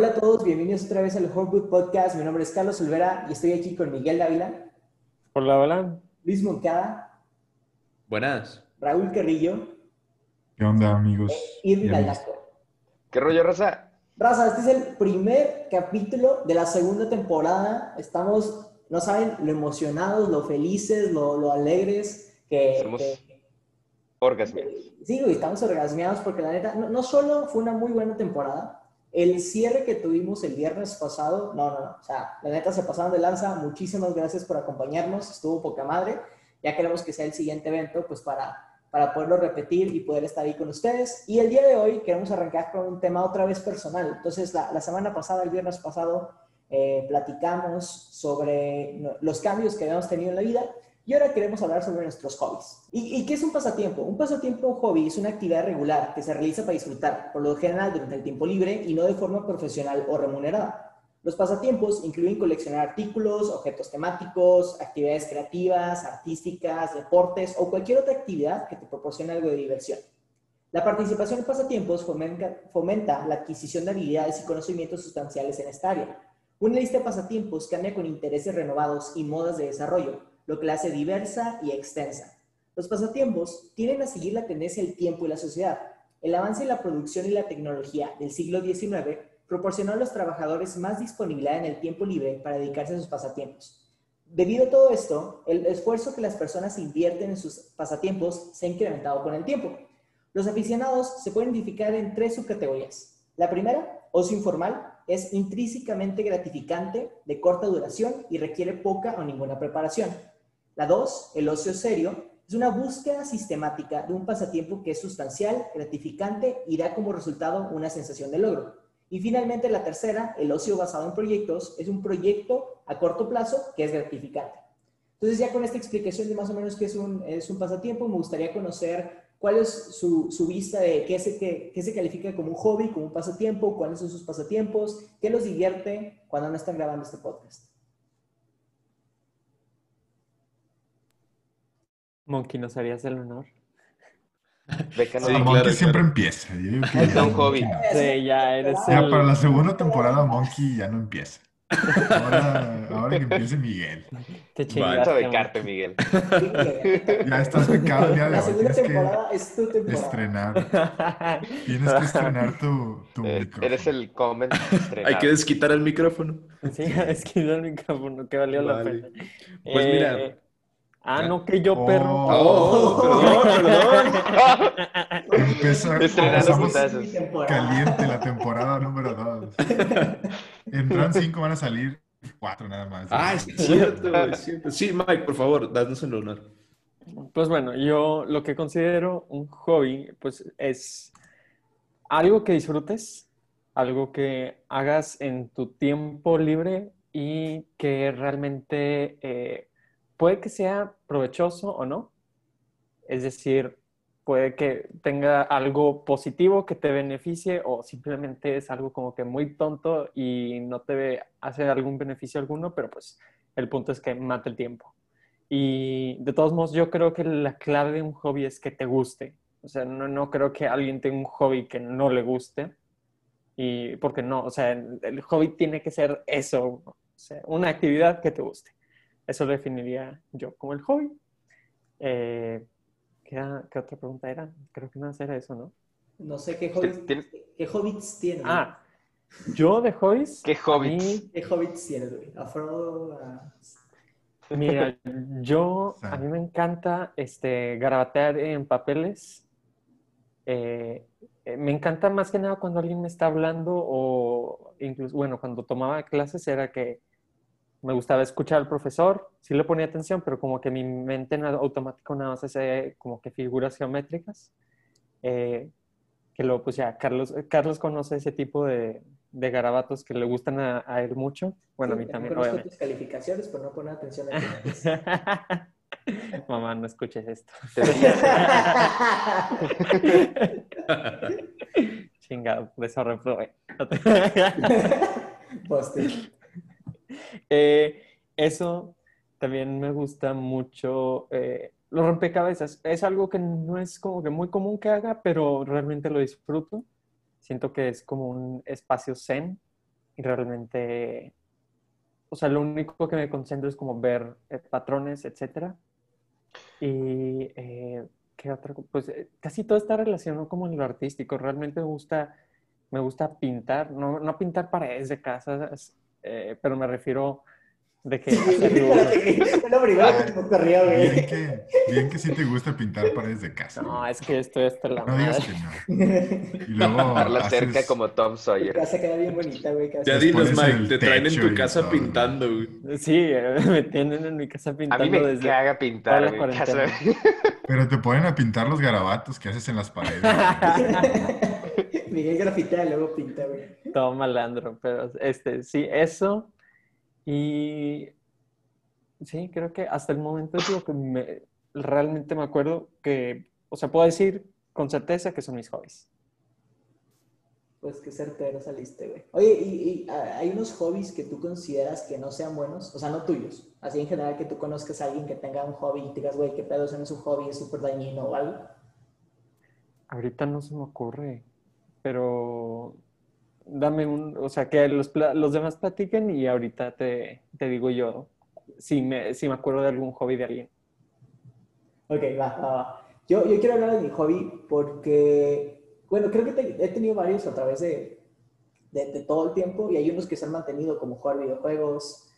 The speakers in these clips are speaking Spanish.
Hola a todos, bienvenidos otra vez al Hornwood Podcast. Mi nombre es Carlos Olvera y estoy aquí con Miguel Dávila. Hola, hola. Luis Moncada. Buenas. Raúl Carrillo. ¿Qué onda, amigos? E Irving Aldaco. ¿Qué rollo, Raza? Raza, este es el primer capítulo de la segunda temporada. Estamos, no saben, lo emocionados, lo felices, lo, lo alegres que... Estamos que orgasmeados. Sí, güey, estamos orgasmeados porque la neta, no, no, solo fue una muy buena temporada, el cierre que tuvimos el viernes pasado, no, no, no, o sea, la neta se pasaron de lanza, muchísimas gracias por acompañarnos, estuvo poca madre, ya queremos que sea el siguiente evento, pues para, para poderlo repetir y poder estar ahí con ustedes. Y el día de hoy queremos arrancar con un tema otra vez personal. Entonces, la, la semana pasada, el viernes pasado, eh, platicamos sobre los cambios que habíamos tenido en la vida y ahora queremos hablar sobre nuestros hobbies. ¿Y, ¿Y, qué es un pasatiempo? Un pasatiempo o hobby es una actividad regular que se realiza para disfrutar, por lo general durante el tiempo libre y no de forma profesional o remunerada. Los pasatiempos incluyen coleccionar artículos, objetos temáticos, actividades creativas, artísticas, deportes o cualquier otra actividad que te proporcione algo de diversión. La participación en pasatiempos fomenta, fomenta la adquisición de habilidades y conocimientos sustanciales en esta área. Una lista de pasatiempos cambia con intereses renovados y modas de desarrollo, lo que la hace diversa y extensa. Los pasatiempos tienden a seguir la tendencia del tiempo y la sociedad. El avance en la producción y la tecnología del siglo XIX proporcionó a los trabajadores más disponibilidad en el tiempo libre para dedicarse a sus pasatiempos. Debido a todo esto, el esfuerzo que las personas invierten en sus pasatiempos se ha incrementado con el tiempo. Los aficionados se pueden identificar en tres subcategorías. La primera, ocio informal, es intrínsecamente gratificante, de corta duración y requiere poca o ninguna preparación. La dos, el ocio serio, es una búsqueda sistemática de un pasatiempo que es sustancial, gratificante y da como resultado una sensación de logro. Y finalmente la tercera, el ocio basado en proyectos, es un proyecto a corto plazo que es gratificante. Entonces ya con esta explicación de más o menos qué es un, es un pasatiempo, me gustaría conocer cuál es su, su vista de qué se, qué, qué se califica como un hobby, como un pasatiempo, cuáles son sus pasatiempos, qué los divierte cuando no están grabando este podcast. Monkey, ¿nos harías el honor? Beca sí, Monkey claro, siempre claro. empieza. Yo digo que es un hobby. Sí, ya eres Ya el... para la segunda temporada Monkey ya no empieza. Ahora, ahora que empiece Miguel. Te chingaste, a becarte, Miguel. Ya estás becado el día de La hoy. segunda Tienes temporada que es tu temporada. estrenar. Tienes que estrenar tu, tu Eh, micrófono. eres el comment Hay que desquitar el micrófono. Sí, es que el micrófono, que valió la Vale. pena. Pues Eh, mira. Ah, no, que yo, perro. Oh, perdón, perdón. Empeza- empezamos caliente la temporada número 2. Entran cinco, van a salir cuatro nada más. Ah, es cierto, es cierto. Sí, Mike, por favor, danos el honor. Pues bueno, yo lo que considero un hobby, pues es algo que disfrutes, algo que hagas en tu tiempo libre y que realmente eh, puede que sea provechoso o no. Es decir, puede que tenga algo positivo que te beneficie o simplemente es algo como que muy tonto y no te hace algún beneficio alguno, pero pues el punto es que mate el tiempo. Y de todos modos, yo creo que la clave de un hobby es que te guste. O sea, no, no creo que alguien tenga un hobby que no le guste. Y porque no, o sea, el, hobby tiene que ser eso, o una actividad que te guste. Eso lo definiría yo como el hobby. Eh, ¿qué, otra pregunta era? Creo que no era eso, ¿no? No sé qué hobbits, ¿Tienes- qué hobbits tienes. Ah, yo de hobbies. ¿Qué a hobbits? mí- ¿Qué hobbits tienes, güey? Afro. Mira, yo, a mí me encanta este, garabatear en papeles. Eh, eh, me encanta más que nada cuando alguien me está hablando o incluso, bueno, cuando tomaba clases era que me gustaba escuchar al profesor, sí le ponía atención, pero como que mi mente en automático nada más hace como que figuras geométricas. Eh, que luego, pues ya, Carlos, Carlos conoce ese tipo de, de garabatos que le gustan a, a él mucho. Bueno, a mí sí, también, conozco obviamente. tus calificaciones, pero no poner atención a. Mamá, no escuches esto. Chingado, por eso reprobé. Eh, eso también me gusta mucho. eh, los rompecabezas es algo que no es como que muy común que haga, pero realmente lo disfruto. Siento que es como un espacio zen y realmente, o sea, lo único que me concentro es como ver eh, patrones, etcétera. Y, eh, ¿qué otra? Pues eh, casi todo está relacionado como en lo artístico. Realmente me gusta, me gusta pintar, no, no pintar paredes de casas, eh, pero me refiero de que fue lo primero que me ocurrió, Bien güey. que, bien que sí te gusta pintar paredes de casa. No, güey. es que estoy hasta la No digas que no. Y luego Dejarla cerca haces- como Tom Tu Sawyer. casa queda bien bonita, güey. Ya dinos, Mike, te traen en tu casa todo, pintando, güey. Sí, eh, me tienen en mi casa A pintando mí me desde... caga pintar casa. Pero te ponen a pintar los garabatos que haces en las paredes. Miguel grafitea y luego pinta, güey. Todo malandro, pero este, sí, eso. Y sí, creo que hasta el momento es lo que me, realmente me acuerdo que, o sea, puedo decir con certeza que son mis hobbies. Pues qué certero saliste, güey. Oye, ¿y, y, hay unos hobbies que tú consideras que no sean buenos? O sea, no tuyos. Así en general que tú conozcas a alguien que tenga un hobby y te digas, güey, qué pedo, eso no es un hobby, es súper dañino o algo. Ahorita no se me ocurre, pero dame un, o sea, que los, los demás platiquen y ahorita te, te digo yo si me, si me acuerdo de algún hobby de alguien. Ok, va, va, va. Yo, yo quiero hablar de mi hobby porque, bueno, creo que te- he tenido varios a través de, de, de todo el tiempo y hay unos que se han mantenido como jugar videojuegos,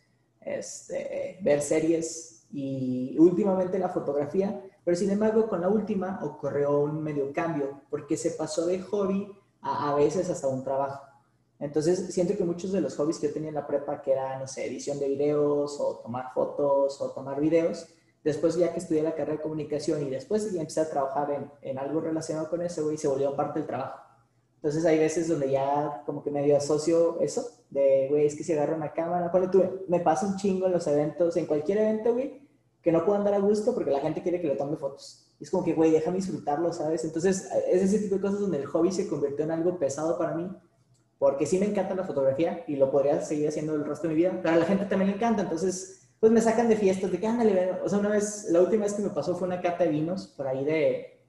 este, ver series y últimamente la fotografía, pero sin embargo con la última ocurrió un medio cambio porque se pasó de hobby a, a veces hasta un trabajo. Entonces siento que muchos de los hobbies que yo tenía en la prepa, que era, no sé, edición de videos o tomar fotos o tomar videos, después ya que estudié la carrera de comunicación y después ya empecé a trabajar en, en algo relacionado con eso, güey, se volvió parte del trabajo. Entonces hay veces donde ya como que medio asocio eso, de, güey, es que si agarro una cámara, ponle tú, me pasa un chingo en los eventos, en cualquier evento, güey, que no puedo andar a gusto porque la gente quiere que le tome fotos. Y es como que, güey, déjame disfrutarlo, ¿sabes? Entonces es ese tipo de cosas donde el hobby se convirtió en algo pesado para mí, porque sí me encanta la fotografía y lo podría seguir haciendo el resto de mi vida, pero a la gente también le encanta, entonces pues me sacan de fiestas, de que ándale, ven". o sea, una vez, la última vez que me pasó fue una cata de vinos por ahí de,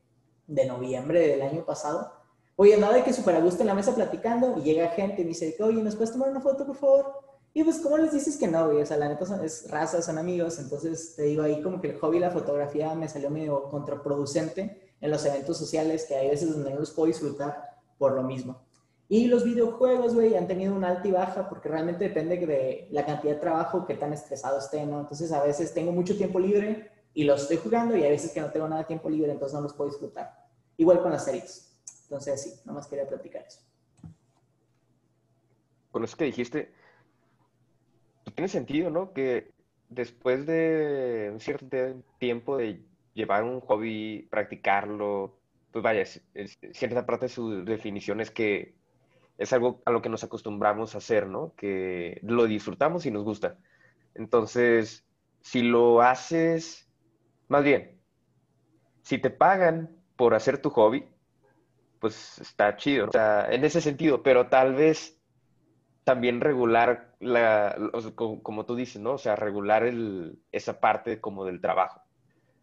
de noviembre del año pasado. Oye, andaba de que súper a gusto en la mesa platicando y llega gente y me dice, oye, ¿nos puedes tomar una foto, por favor? Y pues, ¿cómo les dices que no, güey? O sea, la neta son, es raza, son amigos, entonces te digo ahí como que el hobby la fotografía me salió medio contraproducente en los eventos sociales que hay veces donde no los puedo disfrutar por lo mismo. Y los videojuegos, güey, han tenido una alta y baja porque realmente depende de la cantidad de trabajo, que tan estresado esté, ¿no? Entonces a veces tengo mucho tiempo libre y los estoy jugando y hay veces que no tengo nada de tiempo libre, entonces no los puedo disfrutar. Igual con las series. Entonces sí, nomás quería platicar eso. Con eso que dijiste, pues, tiene sentido, ¿no? Que después de un cierto tiempo de llevar un hobby, practicarlo, pues vaya, cierta parte de su definición es que es algo a lo que nos acostumbramos a hacer, ¿no? Que lo disfrutamos y nos gusta. Entonces, si lo haces, más bien, si te pagan por hacer tu hobby, pues está chido, ¿no? O sea, en ese sentido, pero tal vez también regular la, como, tú dices, ¿no? O sea, regular esa parte como del trabajo.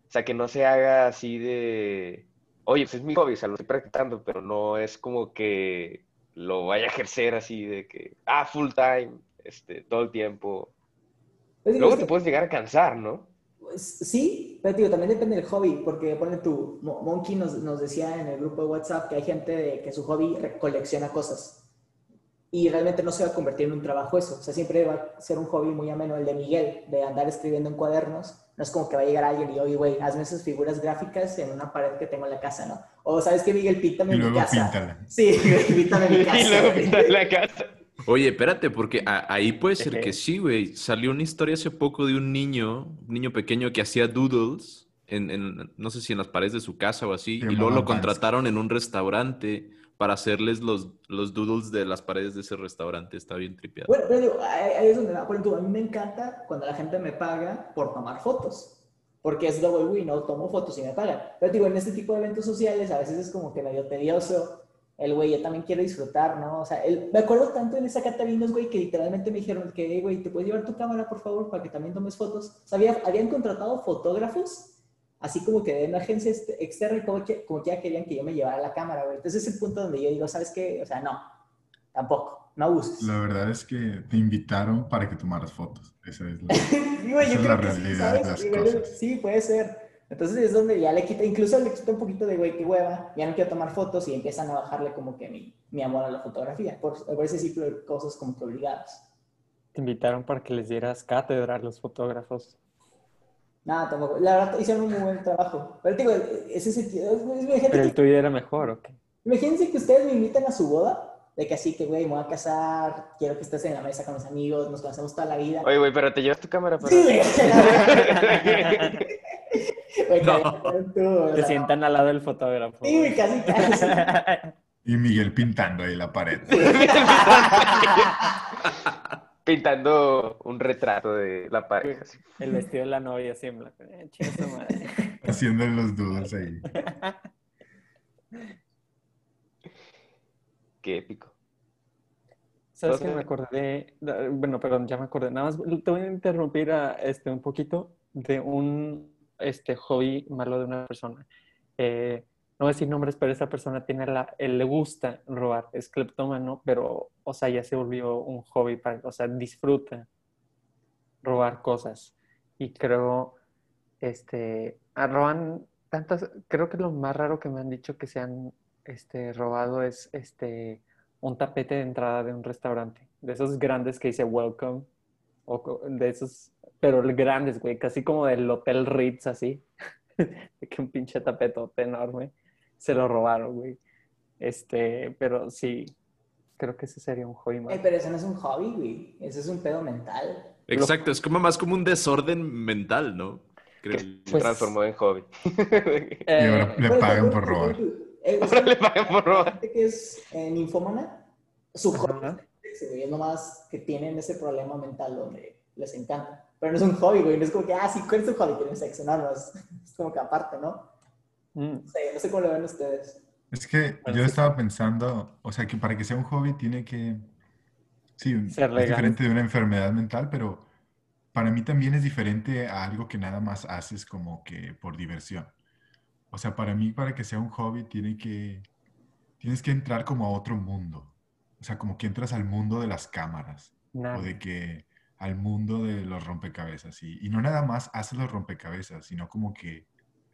O sea, que no se haga así de, oye, pues es mi hobby, o sea, lo estoy practicando, pero no es como que lo vaya a ejercer así de que, ah, full time, este, todo el tiempo. Pues Luego te que- puedes llegar a cansar, ¿no? Pues, sí, pero digo, también depende del hobby, porque pone tu, Mo- Monkey nos, nos decía en el grupo de WhatsApp que hay gente de, que su hobby colecciona cosas y realmente no se va a convertir en un trabajo eso, o sea, siempre va a ser un hobby muy ameno el de Miguel, de andar escribiendo en cuadernos, no es como que va a llegar alguien y, oye, güey, hazme esas figuras gráficas en una pared que tengo en la casa, ¿no? O, ¿sabes qué, Miguel? Píntame Y en mi luego casa. píntala. Sí, píntame en mi casa. Y luego pintar la casa. Oye, espérate, porque a- ahí puede ser que sí, güey. Salió una historia hace poco de un niño, un niño pequeño que hacía doodles en, en- no sé si en las paredes de su casa o así, y luego lo contrataron en un restaurante para hacerles los, los doodles de las paredes de ese restaurante. Está bien tripeado. Bueno, pero ahí, es donde va. Por ejemplo, a mí me encanta cuando la gente me paga por tomar fotos. Porque es double win, ¿no? Tomo fotos y me pagan. Pero digo, en este tipo de eventos sociales a veces es como que medio tedioso. El güey, yo también quiero disfrutar, ¿no? O sea, el- me acuerdo tanto en esa cata de vinos, güey, que literalmente me dijeron que, "Hey, güey, ¿te puedes llevar tu cámara, por favor, para que también tomes fotos? O sea, había- habían contratado fotógrafos, así como que de una agencia ex- externa y como que, como que ya querían que yo me llevara la cámara, güey. Entonces es el punto donde yo digo, ¿sabes qué? O sea, no, tampoco. no abuses. La verdad es que te invitaron para que tomaras fotos. Esa es la, Sí, güey, esa es la sí, realidad ¿sabes? de las cosas. Sí, puede ser. Entonces es donde ya le quita, incluso le quita un poquito de, güey, qué hueva, ya no quiero tomar fotos y empiezan a bajarle como que mi, mi amor a la fotografía, por, por ese tipo de cosas como que obligadas. Te invitaron para que les dieras cátedra a los fotógrafos. Nada, tampoco. La verdad, hicieron un muy buen trabajo. Pero te digo, ese sentido, es, Pero el tuyo era mejor, ¿o qué? imagínense que ustedes me invitan a su boda, de que así que, güey, me voy a casar, quiero que estés en la mesa con mis amigos, nos conocemos toda la vida. Oye, güey, pero te llevas tu cámara para... Sí, güey. No. tú, Te sientan al lado del fotógrafo. Sí, güey, casi, casi. Y Miguel pintando ahí la pared. Pintando un retrato de la pareja. así. El vestido de la novia siempre. Eh, madre. Haciendo los dudos ahí. Qué épico. ¿Sabes qué? Me acordé, bueno, perdón, ya me acordé. Nada más te voy a interrumpir a, este, un poquito de un este, hobby malo de una persona. Eh, no voy a decir nombres, pero esa persona tiene la, él le gusta robar, es cleptómano, pero, o sea, ya se volvió un hobby para, o sea, disfruta robar cosas. Y creo, este, ah, roban tantas, creo que lo más raro que me han dicho que se han, este, robado es, este, un tapete de entrada de un restaurante, de esos grandes que dice welcome, o de esos, pero grandes, güey, casi como del Hotel Ritz, así, que un pinche tapetote enorme, se lo robaron, güey. Este, pero sí, creo que ese sería un hobby Eh, más. pero eso no es un hobby, güey. Eso es un pedo mental. Exacto, es como más como un desorden mental, ¿no? Creo. Que se Pues- transformó en hobby. Y ahora le pagan por robar. eh, Ahora le pagan por robar. gente que es eh, ninfómana, su hobby es nomás que tienen ese problema mental donde les encanta. Pero no es un hobby, güey. No es como que, ah, sí, ¿cuál es tu hobby? Tener sexo. No, no, es, es como que aparte, ¿no? Mm, No sé, no sé cómo lo ven ustedes. Es que Bueno, yo sí. estaba pensando, o sea, que para que sea un hobby tiene que, sí, Ser es legal. diferente de una enfermedad mental, pero para mí también es diferente a algo que nada más haces como que por diversión. O sea, para mí, para que sea un hobby, tiene que, tienes que entrar como a otro mundo. O sea, como que entras al mundo de las cámaras o de que al mundo de los rompecabezas. Y, y no nada más haces los rompecabezas, sino como que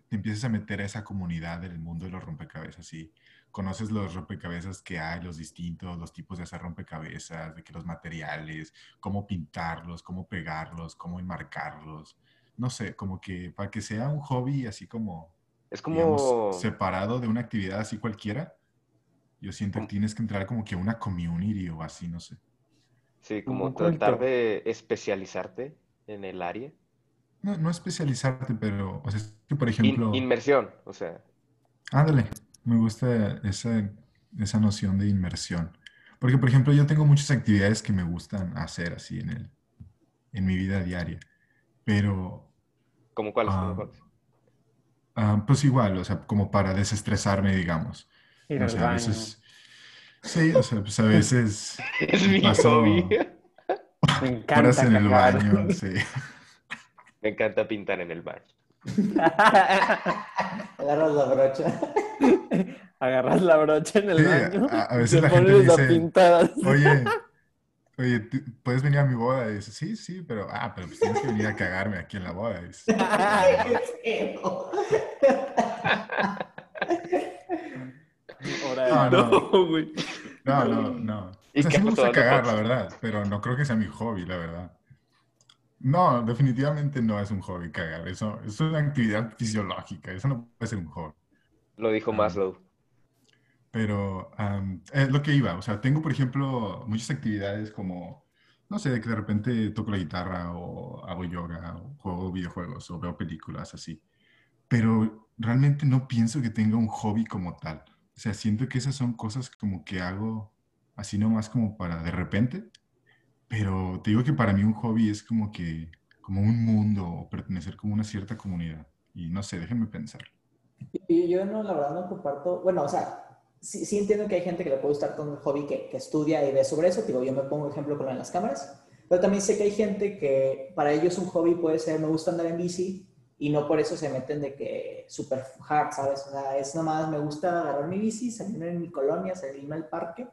te empiezas a meter a esa comunidad del mundo de los rompecabezas y conoces los rompecabezas que hay, los distintos, los tipos de hacer rompecabezas, de que los materiales, cómo pintarlos, cómo pegarlos, cómo enmarcarlos. No sé, como que para que sea un hobby así como, Es como... digamos, separado de una actividad así cualquiera, yo siento que tienes que entrar como que a una community o así, no sé. Sí, Como tratar de especializarte en el área. No, no especializarte, pero, o sea, es que por In- ejemplo, inmersión, o sea, ándale, me gusta esa, esa noción de inmersión. Porque, por ejemplo, yo tengo muchas actividades que me gustan hacer así en el, en mi vida diaria, pero, ¿como cuáles? ¿Cómo cuáles? ah, pues igual, o sea, como para desestresarme, digamos. Ir O sea, a veces, sí, o sea, pues a veces Es mi paso hobby. Me encanta horas en el baño, sí. Me encanta pintar en el baño. Agarras la brocha. Agarras la brocha en el Sí, baño. a- veces te la gente pones a dice, pintar. Oye, oye, ¿tú- ¿puedes venir a mi boda? Y dice, sí, sí, pero, ah, pero pues tienes que venir a cagarme aquí en la boda. Y dice, Ah, no. No, güey. No, no, no. ¿Y O sea, qué sí me gusta cagar, la verdad, pero no creo que sea mi hobby, la verdad. No, definitivamente no es un hobby cagar. Eso es una actividad fisiológica. Eso no puede ser un hobby. Lo dijo. Maslow. Pero am, es lo que iba. O sea, tengo, por ejemplo, muchas actividades como, no sé, que de repente toco la guitarra o hago yoga o juego videojuegos o veo películas así. Pero realmente no pienso que tenga un hobby como tal. O sea, siento que esas son cosas como que hago así nomás como para de repente. Pero te digo que para mí un hobby es como que, como un mundo o pertenecer como una cierta comunidad. Y no sé, déjenme pensar. Yo, yo no, la verdad no comparto, bueno, o sea, sí, entiendo que hay gente que le puede gustar todo el hobby que, que estudia y ve sobre eso, digo, yo me pongo ejemplo con las cámaras, pero también sé que hay gente que para ellos un hobby puede ser, me gusta andar en bici y no por eso se meten de que super hard, ¿sabes? O sea, es nomás, me gusta agarrar mi bici, salirme en mi colonia, salirme al parque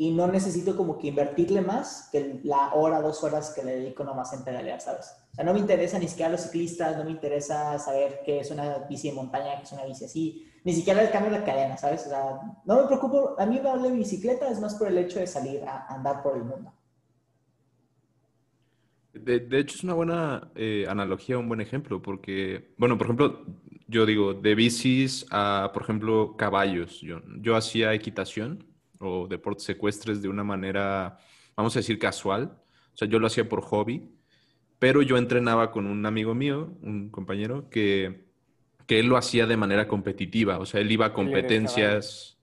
y no necesito como que invertirle más que la hora, dos horas que le dedico nomás en pedalear, ¿sabes? O sea, no me interesa ni siquiera los ciclistas, no me interesa saber qué es una bici de montaña, qué es una bici así, ni siquiera el cambio de cadena, ¿sabes? O sea, no me preocupo, a mí me habla de bicicleta, es más por el hecho de salir a andar por el mundo. De, de hecho, es una buena eh, analogía, un buen ejemplo, porque, bueno, por ejemplo, yo digo, de bicis a, por ejemplo, caballos. Yo, yo hacía equitación o deportes secuestres de una manera, vamos a decir, casual. O sea, yo lo hacía por hobby, pero yo entrenaba con un amigo mío, un compañero, que, que él lo hacía de manera competitiva. O sea, él iba a competencias,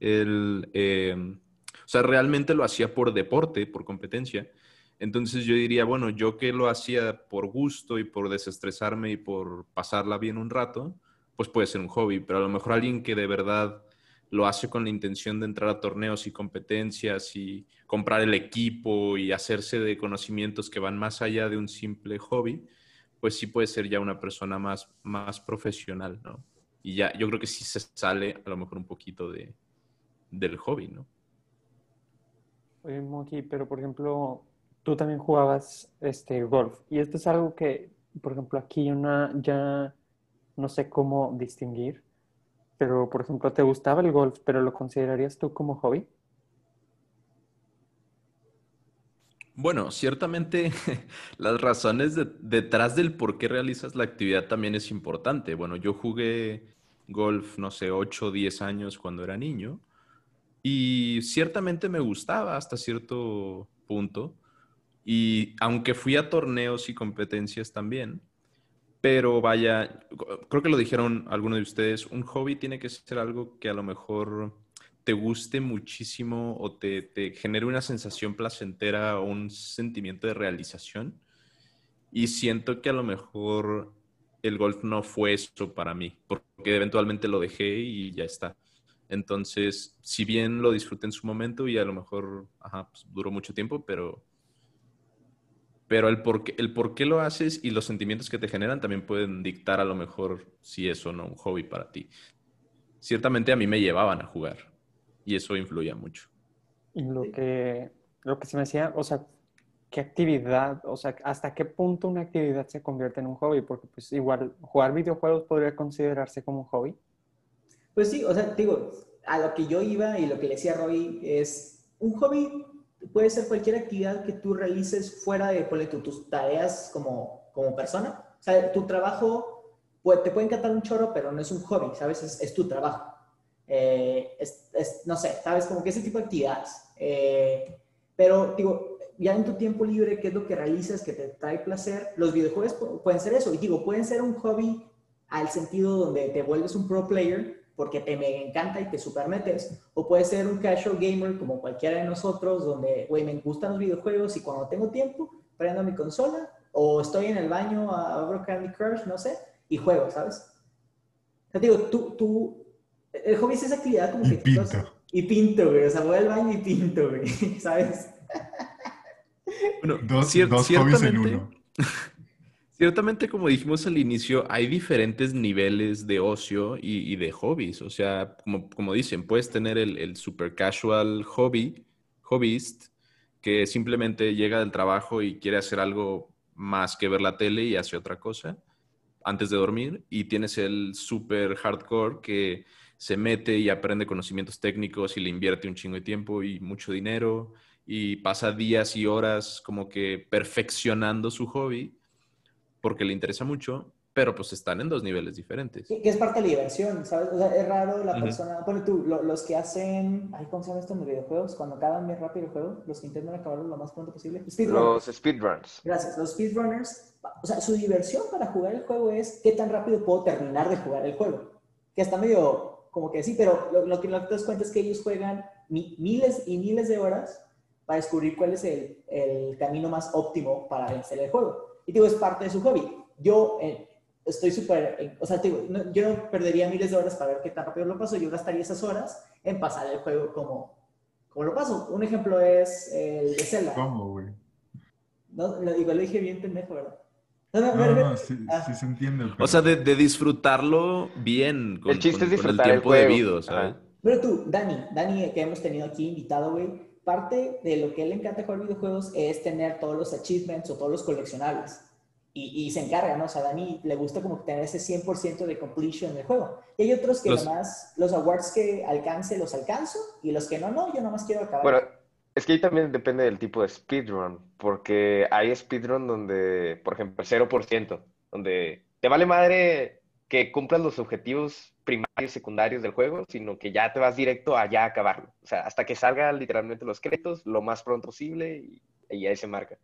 él, eh, o sea, realmente lo hacía por deporte, por competencia. Entonces yo diría, bueno, yo que lo hacía por gusto y por desestresarme y por pasarla bien un rato, pues puede ser un hobby, pero a lo mejor alguien que de verdad lo hace con la intención de entrar a torneos y competencias y comprar el equipo y hacerse de conocimientos que van más allá de un simple hobby, pues sí puede ser ya una persona más, más profesional, ¿no? Y ya, yo creo que sí se sale a lo mejor un poquito de, del hobby, ¿no? Oye, Moki, pero por ejemplo, tú también jugabas este, golf. Y esto es algo que, por ejemplo, aquí ya no sé cómo distinguir, pero por ejemplo, ¿te gustaba el golf, pero lo considerarías tú como hobby? Bueno, ciertamente las razones detrás del por qué realizas la actividad también es importante. Bueno, yo jugué golf, no sé, 8 o 10 años cuando era niño y ciertamente me gustaba hasta cierto punto y aunque fui a torneos y competencias también, pero vaya, creo que lo dijeron algunos de ustedes, un hobby tiene que ser algo que a lo mejor te guste muchísimo o te, te genere una sensación placentera o un sentimiento de realización. Y siento que a lo mejor el golf no fue eso para mí, porque eventualmente lo dejé y ya está. Entonces, si bien lo disfruté en su momento y a lo mejor ajá, pues, duró mucho tiempo, pero pero el por, qué, el por qué lo haces y los sentimientos que te generan también pueden dictar a lo mejor si es o no un hobby para ti. Ciertamente a mí me llevaban a jugar y eso influía mucho. Y lo que, lo que se me decía, o sea, ¿qué actividad, o sea, hasta qué punto una actividad se convierte en un hobby? Porque pues igual jugar videojuegos podría considerarse como un hobby. Pues sí, o sea, digo, a lo que yo iba y lo que le decía Roy es, un hobby puede ser cualquier actividad que tú realices fuera de tus tareas como, como persona. O sea, tu trabajo pues, te puede encantar un chorro, pero no es un hobby, ¿sabes? Es, tu trabajo. Eh, es, no sé, ¿sabes? Como que ese tipo de actividades. Eh, pero, digo, ya en tu tiempo libre, ¿qué es lo que realizas que te trae placer? Los videojuegos pueden ser eso. Y digo, pueden ser un hobby al sentido donde te vuelves un pro player, porque te me encanta y te super metes, o puede ser un casual gamer como cualquiera de nosotros, donde, güey, me gustan los videojuegos y cuando tengo tiempo, prendo mi consola, o estoy en el baño a abro Candy Crush, no sé, y juego, ¿sabes? te digo, tú, tú, el hobby es esa actividad como y que... Pinto. y pinto, güey, o sea, voy al baño y pinto, güey, ¿sabes? Bueno, Dos, cier- dos hobbies en uno. Ciertamente, como dijimos al inicio, hay diferentes niveles de ocio y, de hobbies. O sea, como, como dicen, puedes tener el, el super casual hobby, hobbyist, que simplemente llega del trabajo y quiere hacer algo más que ver la tele y hace otra cosa antes de dormir. Y tienes el super hardcore que se mete y aprende conocimientos técnicos y le invierte un chingo de tiempo y mucho dinero y pasa días y horas como que perfeccionando su hobby porque le interesa mucho, pero pues están en dos niveles diferentes. Que, es parte de la diversión, ¿sabes? O sea, es raro la Ujú. persona. Bueno, tú, lo- los que hacen. Ay, ¿Cómo se llama esto en los videojuegos? Cuando acaban bien rápido el juego, los que intentan acabarlo lo más pronto posible. Speedrunners. Los speedruns. Gracias. Los speedrunners, o sea, su diversión para jugar el juego es qué tan rápido puedo terminar de jugar el juego. Que está medio como que sí, pero lo, lo que no te das cuenta es que ellos juegan mi- miles y miles de horas para descubrir cuál es el, el camino más óptimo para vencer el juego. Y digo, es parte de su hobby. Yo eh, estoy súper, eh, o sea, digo, no- yo no perdería miles de horas para ver qué tan rápido lo paso, yo gastaría esas horas en pasar el juego como, como lo paso. Un ejemplo es el de Zelda. ¿Cómo, güey? No, lo, igual lo dije bien pendejo, ¿verdad? No, no, No, no, sí, ah. sí se entiende. O sea, de, de disfrutarlo bien, con, El chiste con- es con el disfrutar el tiempo juego. debido, ¿sabes? Ajá. Pero tú, Dani, Dani, que hemos tenido aquí invitado, güey, parte de lo que él le encanta jugar videojuegos es tener todos los achievements o todos los coleccionables. Y, y se encarga, ¿no? O sea, a Dani le gusta como tener ese 100% de completion del juego. Y hay otros que Los- además los awards que alcance los alcanzo y los que no, no, yo nomás quiero acabar. Bueno, es que ahí también depende del tipo de speedrun, porque hay speedrun donde, por ejemplo, 0%, donde te vale madre que cumplas los objetivos primarios secundarios del juego, sino que ya te vas directo a ya acabarlo. O sea, hasta que salgan literalmente los créditos lo más pronto posible y, y ahí se marca.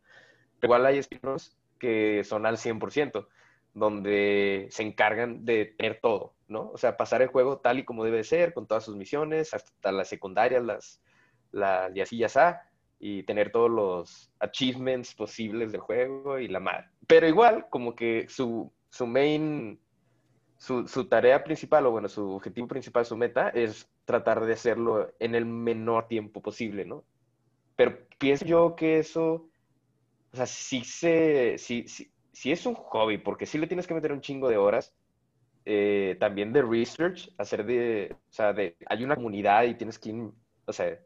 Pero igual hay speedruns que son al 100%, donde se encargan de tener todo, ¿no? O sea, pasar el juego tal y como debe ser, con todas sus misiones, hasta las secundarias, las, la, y así ya está, y tener todos los achievements posibles del juego y la madre. Pero igual, como que su, su main, su, su tarea principal, o bueno, su objetivo principal, su meta, es tratar de hacerlo en el menor tiempo posible, ¿no? Pero pienso yo que eso, o sea, sí se, sí, sí, sí es un hobby, porque sí le tienes que meter un chingo de horas, eh, también de research, hacer de, o sea, de, hay una comunidad y tienes que, o sea,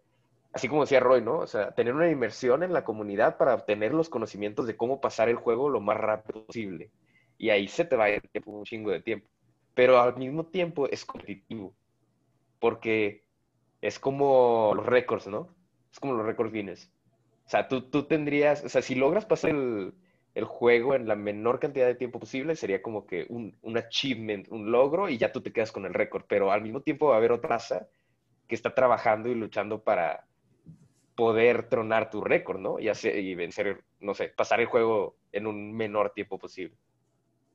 así como decía Roy, ¿no? O sea, tener una inmersión en la comunidad para obtener los conocimientos de cómo pasar el juego lo más rápido posible. Y ahí se te va ir tiempo, un chingo de tiempo. Pero al mismo tiempo es competitivo, porque es como los récords, ¿no? Es como los récords Guinness. O sea, tú, tú tendrías, o sea, si logras pasar el, el juego en la menor cantidad de tiempo posible, sería como que un, un achievement, un logro, y ya tú te quedas con el récord. Pero al mismo tiempo va a haber otra raza que está trabajando y luchando para poder tronar tu récord, ¿no? Y, hacer, y vencer, no sé, pasar el juego en un menor tiempo posible.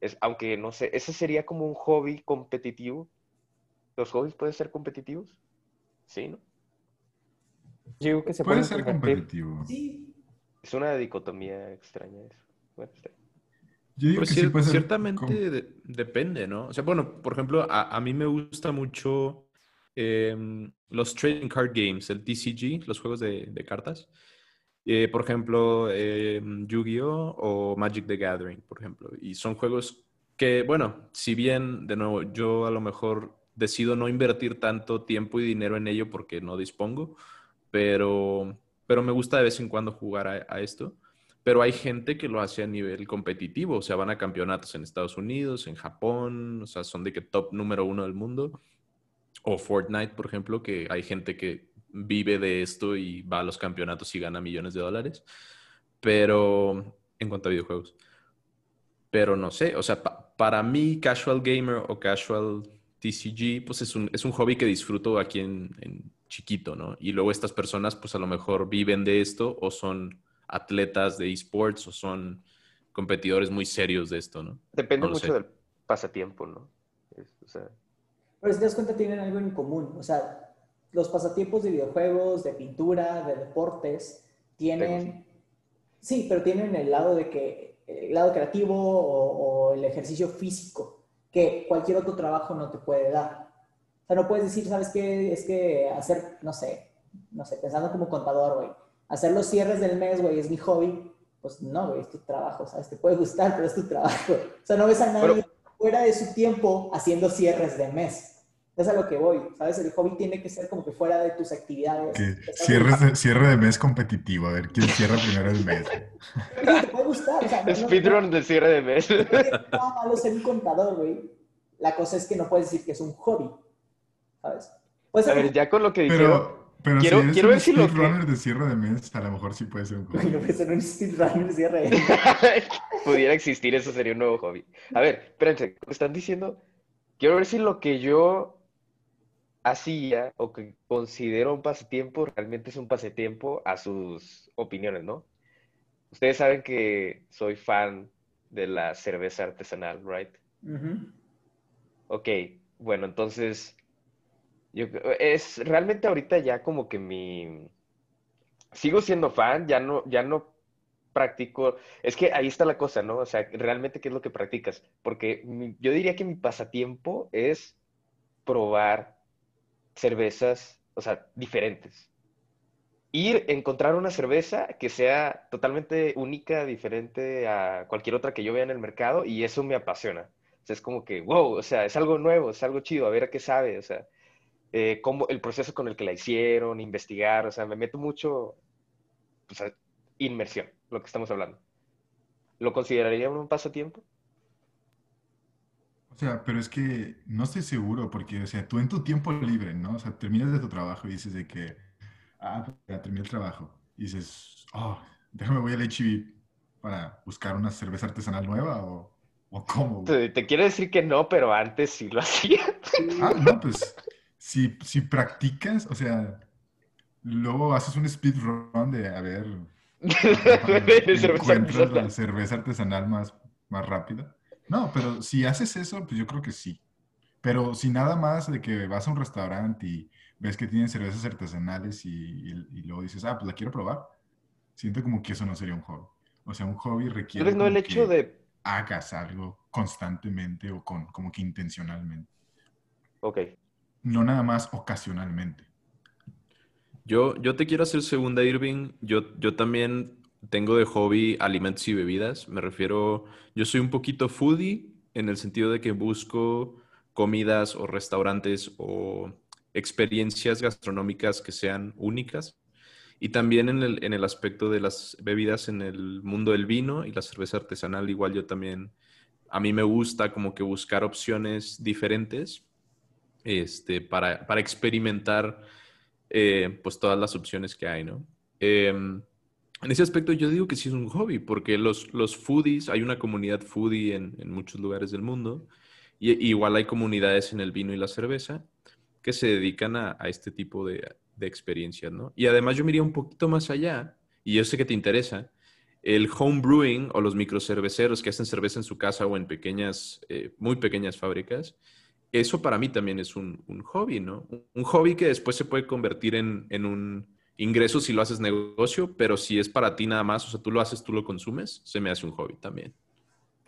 Es, aunque, no sé, ese sería como un hobby competitivo. ¿Los hobbies pueden ser competitivos? Sí, ¿no? Yo digo que se Puede ser competitivo. Sí, Es una dicotomía extraña eso. Bueno, está. Yo digo Pues que sí cier- puede ser ciertamente de- depende, ¿no? O sea, bueno, por ejemplo, a, a mí me gusta mucho em, los trading card games, el TCG, los juegos de, de cartas. Eh, por ejemplo, em, Yu-Gi-Oh! o Magic the Gathering, por ejemplo. Y son juegos que, bueno, si bien, de nuevo, yo a lo mejor decido no invertir tanto tiempo y dinero en ello porque no dispongo, pero, pero me gusta de vez en cuando jugar a, a esto. Pero hay gente que lo hace a nivel competitivo, o sea, van a campeonatos en Estados Unidos, en Japón, o sea, son de que top número uno del mundo. O Fortnite, por ejemplo, que hay gente que vive de esto y va a los campeonatos y gana millones de dólares. Pero en cuanto a videojuegos. Pero no sé, o sea, pa- para mí, casual gamer o casual TCG, pues es un, es un hobby que disfruto aquí en, en chiquito, ¿no? Y luego estas personas, pues a lo mejor viven de esto o son atletas de esports o son competidores muy serios de esto, ¿no? Depende No mucho sé. del pasatiempo, ¿no? Es- o sea, pero si te das cuenta tienen algo en común. O sea, los pasatiempos de videojuegos, de pintura, de deportes, tienen... Sí, pero tienen el lado de que, el lado creativo o, o el ejercicio físico que cualquier otro trabajo no te puede dar. O sea, no puedes decir, ¿sabes qué? Es que hacer, no sé, no sé, pensando como contador, güey, hacer los cierres del mes, güey, es mi hobby. Pues no, güey, es tu trabajo, ¿sabes? Te puede gustar, pero es tu trabajo. O sea, no ves a nadie Pero- fuera de su tiempo haciendo cierres de mes. Es a lo que voy, ¿sabes? El hobby tiene que ser como que fuera de tus actividades. que Estás cierres de, cierre de mes competitivo, a ver quién cierra primero el mes. Te puede gustar, o sea, no- no- speedrun de cierre de mes. no malo ser un contador, güey. La cosa es que no puedes decir que es un hobby, ¿sabes? Puede A ver, ya con lo que dijeron, Pero, pero Quiero- si eres quiero un ver si lo que- speedrunner de cierre de mes, a lo mejor sí puede ser un hobby. no puede ser un speedrunner cierre. pudiera existir, eso sería un nuevo hobby. A ver, espérense, ¿me están diciendo? Quiero ver si lo que yo hacía o que considero un pasatiempo realmente es un pasatiempo a sus opiniones, ¿no? Ustedes saben que soy fan de la cerveza artesanal, ¿right? Ujú. Ok, bueno, entonces, yo, es realmente ahorita ya como que mi, sigo siendo fan, ya no, ya no practico, es que ahí está la cosa, ¿no? O sea, realmente qué es lo que practicas, porque mi- yo diría que mi pasatiempo es probar cervezas, o sea, diferentes. Ir, encontrar una cerveza que sea totalmente única, diferente a cualquier otra que yo vea en el mercado, y eso me apasiona. O sea, es como que, wow, o sea, es algo nuevo, es algo chido, a ver qué sabe, o sea. eh, cómo, el proceso con el que la hicieron, investigar, o sea, me meto mucho, pues, a- inmersión, lo que estamos hablando. ¿Lo consideraría un pasatiempo? O sea, pero es que no estoy seguro porque, o sea, tú en tu tiempo libre, ¿no? O sea, terminas de tu trabajo y dices de que, ah, pues, ya terminé el trabajo. Y dices, oh, déjame voy al H-E-B para buscar una cerveza artesanal nueva o, o cómo. Te, te quiero decir que no, pero antes sí lo hacía. Ah, no, pues si, si practicas, o sea, luego haces un speedrun de, a ver, cerveza encuentras la cerveza artesanal más, más rápida. No, pero si haces eso, pues yo creo que sí. Pero si nada más de que vas a un restaurante y ves que tienen cervezas artesanales y, y- y luego dices, ah, pues la quiero probar, siento como que eso no sería un hobby. O sea, un hobby requiere vez no el hecho que de... hagas algo constantemente o con, como que intencionalmente, Ok. no nada más ocasionalmente. Yo, yo te quiero hacer segunda, Irving. Yo, yo también tengo de hobby alimentos y bebidas. Me refiero, yo soy un poquito foodie en el sentido de que busco comidas o restaurantes o experiencias gastronómicas que sean únicas. Y también en el, en el aspecto de las bebidas, en el mundo del vino y la cerveza artesanal, igual yo también, a mí me gusta como que buscar opciones diferentes este, para, para experimentar eh, pues todas las opciones que hay, ¿no? Eh, en ese aspecto yo digo que sí es un hobby, porque los, los foodies, hay una comunidad foodie en, en muchos lugares del mundo, y, igual hay comunidades en el vino y la cerveza que se dedican a, a este tipo de, de experiencias, ¿no? Y además yo me iría un poquito más allá, y yo sé que te interesa, el home brewing o los microcerveceros que hacen cerveza en su casa o en pequeñas, eh, muy pequeñas fábricas, eso para mí también es un, un hobby, ¿no? Un hobby que después se puede convertir en, en un ingreso si lo haces negocio, pero si es para ti nada más, o sea, tú lo haces, tú lo consumes, se me hace un hobby también.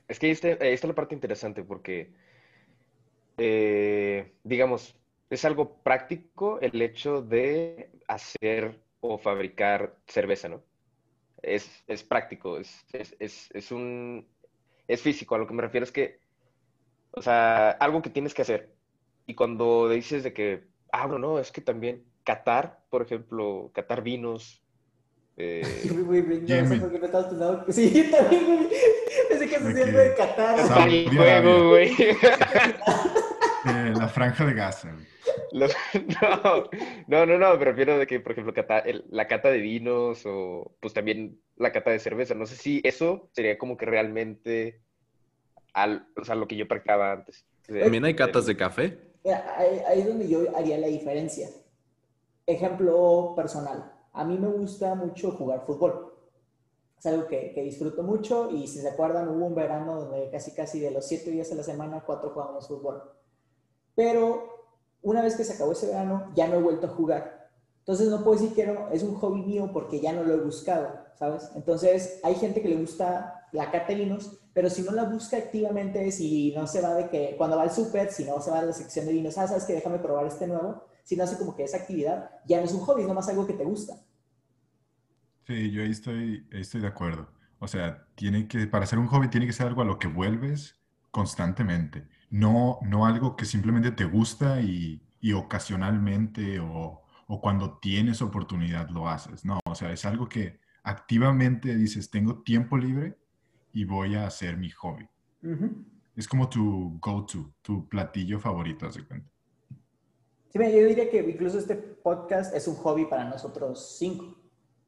Es que ahí está la parte interesante porque, eh, digamos, es algo práctico el hecho de hacer o fabricar cerveza, ¿no? Es, es práctico, es, es, es, es un, es físico. A lo que me refiero es que, o sea, algo que tienes que hacer. Y cuando dices de que, ah, no, es que también catar, por ejemplo, catar vinos. eh, Güey, güey, no sé Yemen. por qué me estabas pensando. Sí, también, güey. Pensé que se De Qatar. El juego, güey. Eh, la franja de Gaza. güey. Los- no, no, no, no, me refiero de que, por ejemplo, cata- el- la cata de vinos o pues también la cata de cerveza. No sé si eso sería como que realmente al, o sea, lo que yo practicaba antes. O sea, También hay catas de café. Ahí es donde yo haría la diferencia. Ejemplo personal. A mí me gusta mucho jugar fútbol. Es algo que, que disfruto mucho y si se acuerdan hubo un verano donde casi casi de los siete días a la semana, cuatro jugábamos fútbol. Pero una vez que se acabó ese verano, ya no he vuelto a jugar. Entonces no puedo decir que no, es un hobby mío porque ya no lo he buscado, ¿sabes? Entonces hay gente que le gusta la vinos, pero si no la busca activamente, si no se va de que cuando va al súper, si no se va a la sección de vinos, ah, sabes que déjame probar este nuevo, si no hace como que esa actividad, ya no es un hobby, es nomás algo que te gusta. Sí, yo ahí estoy, ahí estoy de acuerdo. O sea, tiene que, para ser un hobby tiene que ser algo a lo que vuelves constantemente. No, no algo que simplemente te gusta y, y ocasionalmente o, o cuando tienes oportunidad lo haces. No, o sea, es algo que activamente dices, tengo tiempo libre y voy a hacer mi hobby. Es como tu go-to, tu platillo favorito, haz de cuenta. Sí, yo diría que incluso este podcast es un hobby para nosotros cinco,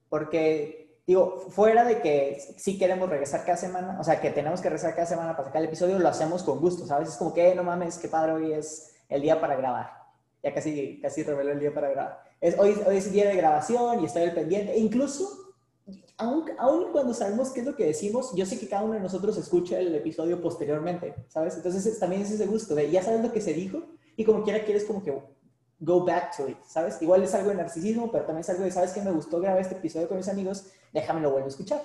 porque, digo, fuera de que sí queremos regresar cada semana, o sea, que tenemos que regresar cada semana para sacar el episodio, lo hacemos con gusto, ¿sabes? Es como que, "Eh, no mames, qué padre, hoy es el día para grabar. Ya casi, casi reveló el día para grabar. Es, hoy, hoy es el día de grabación y estoy al pendiente. E incluso, aun, aun cuando sabemos qué es lo que decimos, yo sé que cada uno de nosotros escucha el episodio posteriormente, ¿sabes? Entonces es- también es ese gusto de ya sabes lo que se dijo y como quiera quieres como que go back to it, ¿sabes? Igual es algo de narcisismo, pero también es algo de, ¿sabes qué? Me gustó grabar este episodio con mis amigos, déjame lo vuelvo a escuchar.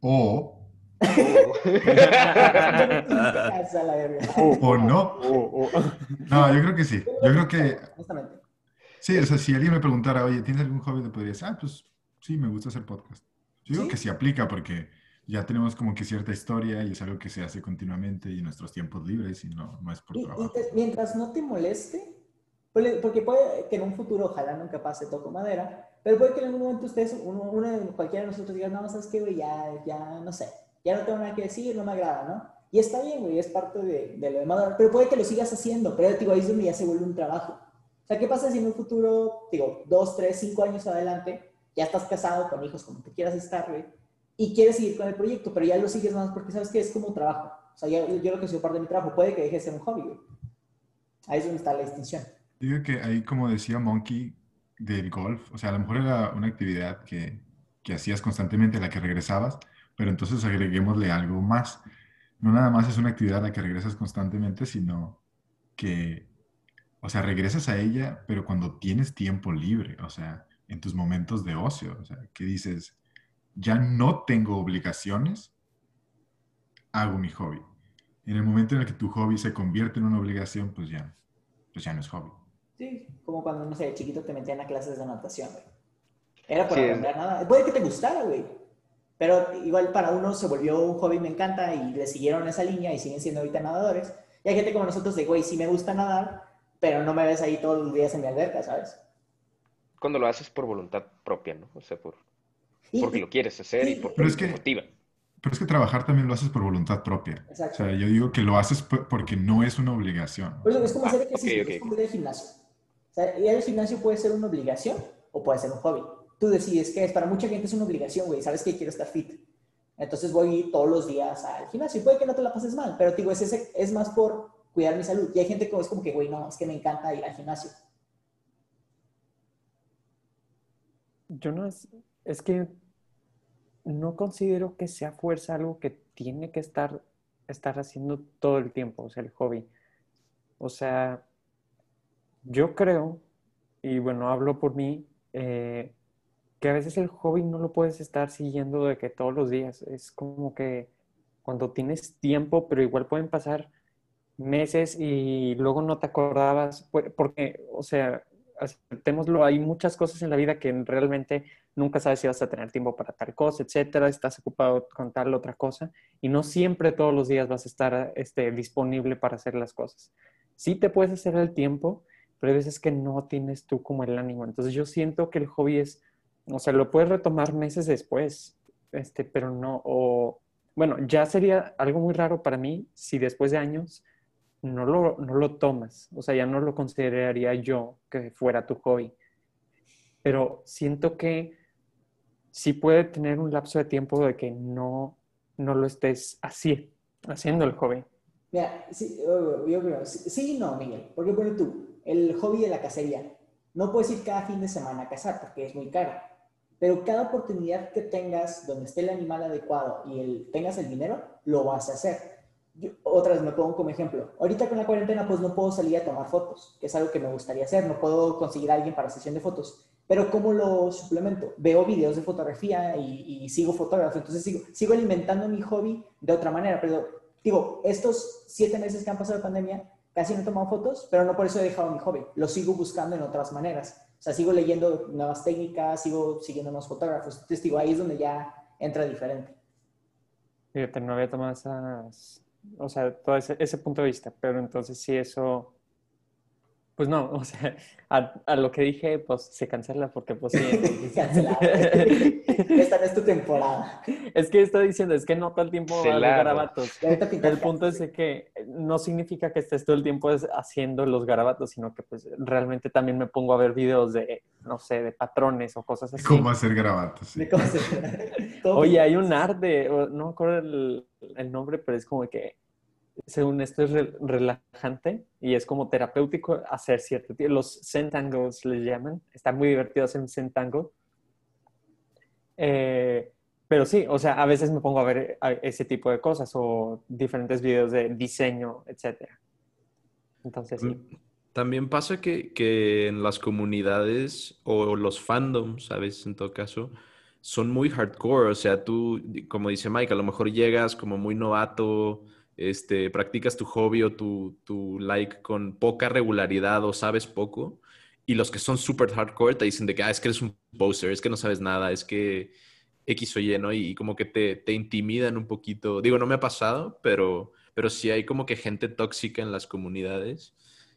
O, o no. No, yo creo que sí. Yo creo que Honestamente. Sí, o sea, si alguien me preguntara, oye, ¿tienes algún hobby? Le podría decir, ah, pues sí, me gusta hacer podcast. Yo digo ¿Sí? que sí aplica porque ya tenemos como que cierta historia y es algo que se hace continuamente y en nuestros tiempos libres y no, no es por Y, y trabajo. te- mientras no te moleste, porque puede que en un futuro, ojalá nunca pase, toco madera, pero puede que en algún momento ustedes, uno, uno cualquiera de nosotros diga, no, sabes qué, güey, ya, ya, no sé, ya no tengo nada que decir, no me agrada, ¿no? Y está bien, güey, es parte de, de lo pero puede que lo sigas haciendo, pero digo, ahí es donde ya se vuelve un trabajo. O sea, ¿qué pasa si en un futuro, digo, dos, tres, cinco años adelante, ya estás casado con hijos, como te quieras estar, güey, y quieres seguir con el proyecto, pero ya lo sigues más porque sabes que es como trabajo. O sea, yo, yo lo que soy parte de mi trabajo, puede que deje de ser un hobby, güey. Ahí es donde está la distinción. Digo que ahí, como decía Monkey, del golf, o sea, a lo mejor era una actividad que, que hacías constantemente, a la que regresabas, pero entonces agreguémosle algo más. No nada más es una actividad a la que regresas constantemente, sino que, o sea, regresas a ella, pero cuando tienes tiempo libre, o sea, en tus momentos de ocio, o sea, que dices, ya no tengo obligaciones, hago mi hobby. En el momento en el que tu hobby se convierte en una obligación, pues ya, pues ya no es hobby. Sí, como cuando, no sé, de chiquito te metían a clases de natación, güey. Era por Sí, aprender nada. Puede que te gustara, güey. Pero igual para uno se volvió un hobby, me encanta, y le siguieron esa línea y siguen siendo ahorita nadadores. Y hay gente como nosotros de, güey, sí me gusta nadar, pero no me ves ahí todos los días en mi alberca, ¿sabes? Cuando lo haces por voluntad propia, ¿no? O sea, por, porque lo quieres hacer y porque pero es te que- motiva. Pero es que trabajar también lo haces por voluntad propia. O Exacto. sea, yo digo que lo haces por- porque no es una obligación. Por eso es como Ah, hacer ejercicio, ok. es como ir al gimnasio. O sea, ir al gimnasio puede ser una obligación o puede ser un hobby. Tú decides qué es. Para mucha gente es una obligación, güey. Sabes que quiero estar fit. Entonces voy todos los días al gimnasio. Y puede que no te la pases mal, pero te digo, es, ese- es más por cuidar mi salud. Y hay gente que es como que, güey, no, es que me encanta ir al gimnasio. Yo no es, es que no considero que sea fuerza algo que tiene que estar, estar haciendo todo el tiempo, o sea, el hobby. O sea, yo creo, y bueno, hablo por mí, eh, que a veces el hobby no lo puedes estar siguiendo de que todos los días. Es como que cuando tienes tiempo, pero igual pueden pasar meses y luego no te acordabas, porque, o sea, aceptémoslo, hay muchas cosas en la vida que realmente nunca sabes si vas a tener tiempo para tal cosa, etcétera, estás ocupado con tal otra cosa y no siempre todos los días vas a estar este, disponible para hacer las cosas. Sí te puedes hacer el tiempo, pero hay veces que no tienes tú como el ánimo. Entonces yo siento que el hobby es, o sea, lo puedes retomar meses después, este, pero no, o bueno, ya sería algo muy raro para mí si después de años no lo, no lo tomas, o sea, ya no lo consideraría yo que fuera tu hobby. Pero siento que sí puede tener un lapso de tiempo de que no, no lo estés así, haciendo el hobby. Mira, sí, yo creo, sí, y no, Miguel. Porque bueno, tú, el hobby de la cacería, no puedes ir cada fin de semana a cazar porque es muy caro. Pero cada oportunidad que tengas donde esté el animal adecuado y el, tengas el dinero, lo vas a hacer. Yo, otra vez me pongo como ejemplo. Ahorita con la cuarentena, pues no puedo salir a tomar fotos, que es algo que me gustaría hacer. No puedo conseguir a alguien para sesión de fotos. Pero ¿cómo lo suplemento? Veo videos de fotografía y, y sigo fotógrafo. Entonces sigo, sigo alimentando mi hobby de otra manera. Pero digo, estos siete meses que han pasado de pandemia, casi no he tomado fotos, pero no por eso he dejado mi hobby. Lo sigo buscando en otras maneras. O sea, sigo leyendo nuevas técnicas, sigo siguiendo nuevos fotógrafos. Entonces, digo, ahí es donde ya entra diferente. Fíjate, no había tomado esas, o sea, todo ese, ese punto de vista, pero entonces sí eso, pues no, o sea, a, a lo que dije, pues se cancela porque pues sí. Cancelado. Esta no es tu temporada. Es que está diciendo, es que no todo el tiempo va a hacer garabatos. El punto es que no significa que estés todo el tiempo es- haciendo los garabatos, sino que pues realmente también me pongo a ver videos de, no sé, de patrones o cosas así. ¿Cómo hacer garabatos? sí. todo Oye, hay un arte, no me acuerdo el, el nombre, pero es como que, según esto, es re- relajante y es como terapéutico hacer cierto. Los centangles les llaman. Está muy divertido hacer un centangle. Eh, pero sí, o sea, a veces me pongo a ver a- ese tipo de cosas o diferentes videos de diseño, etcétera. Entonces, sí. También pasa que, que en las comunidades o los fandoms, ¿sabes? En todo caso, son muy hardcore. O sea, tú, como dice Mike, a lo mejor llegas como muy novato, este, practicas tu hobby o tu, tu like con poca regularidad o sabes poco. Y los que son súper hardcore te dicen de que, ah, es que eres un poser, es que no sabes nada, es que X o Y, ¿no? Y, como que te, te, intimidan un poquito. Digo, no me ha pasado, pero, pero sí hay como que gente tóxica en las comunidades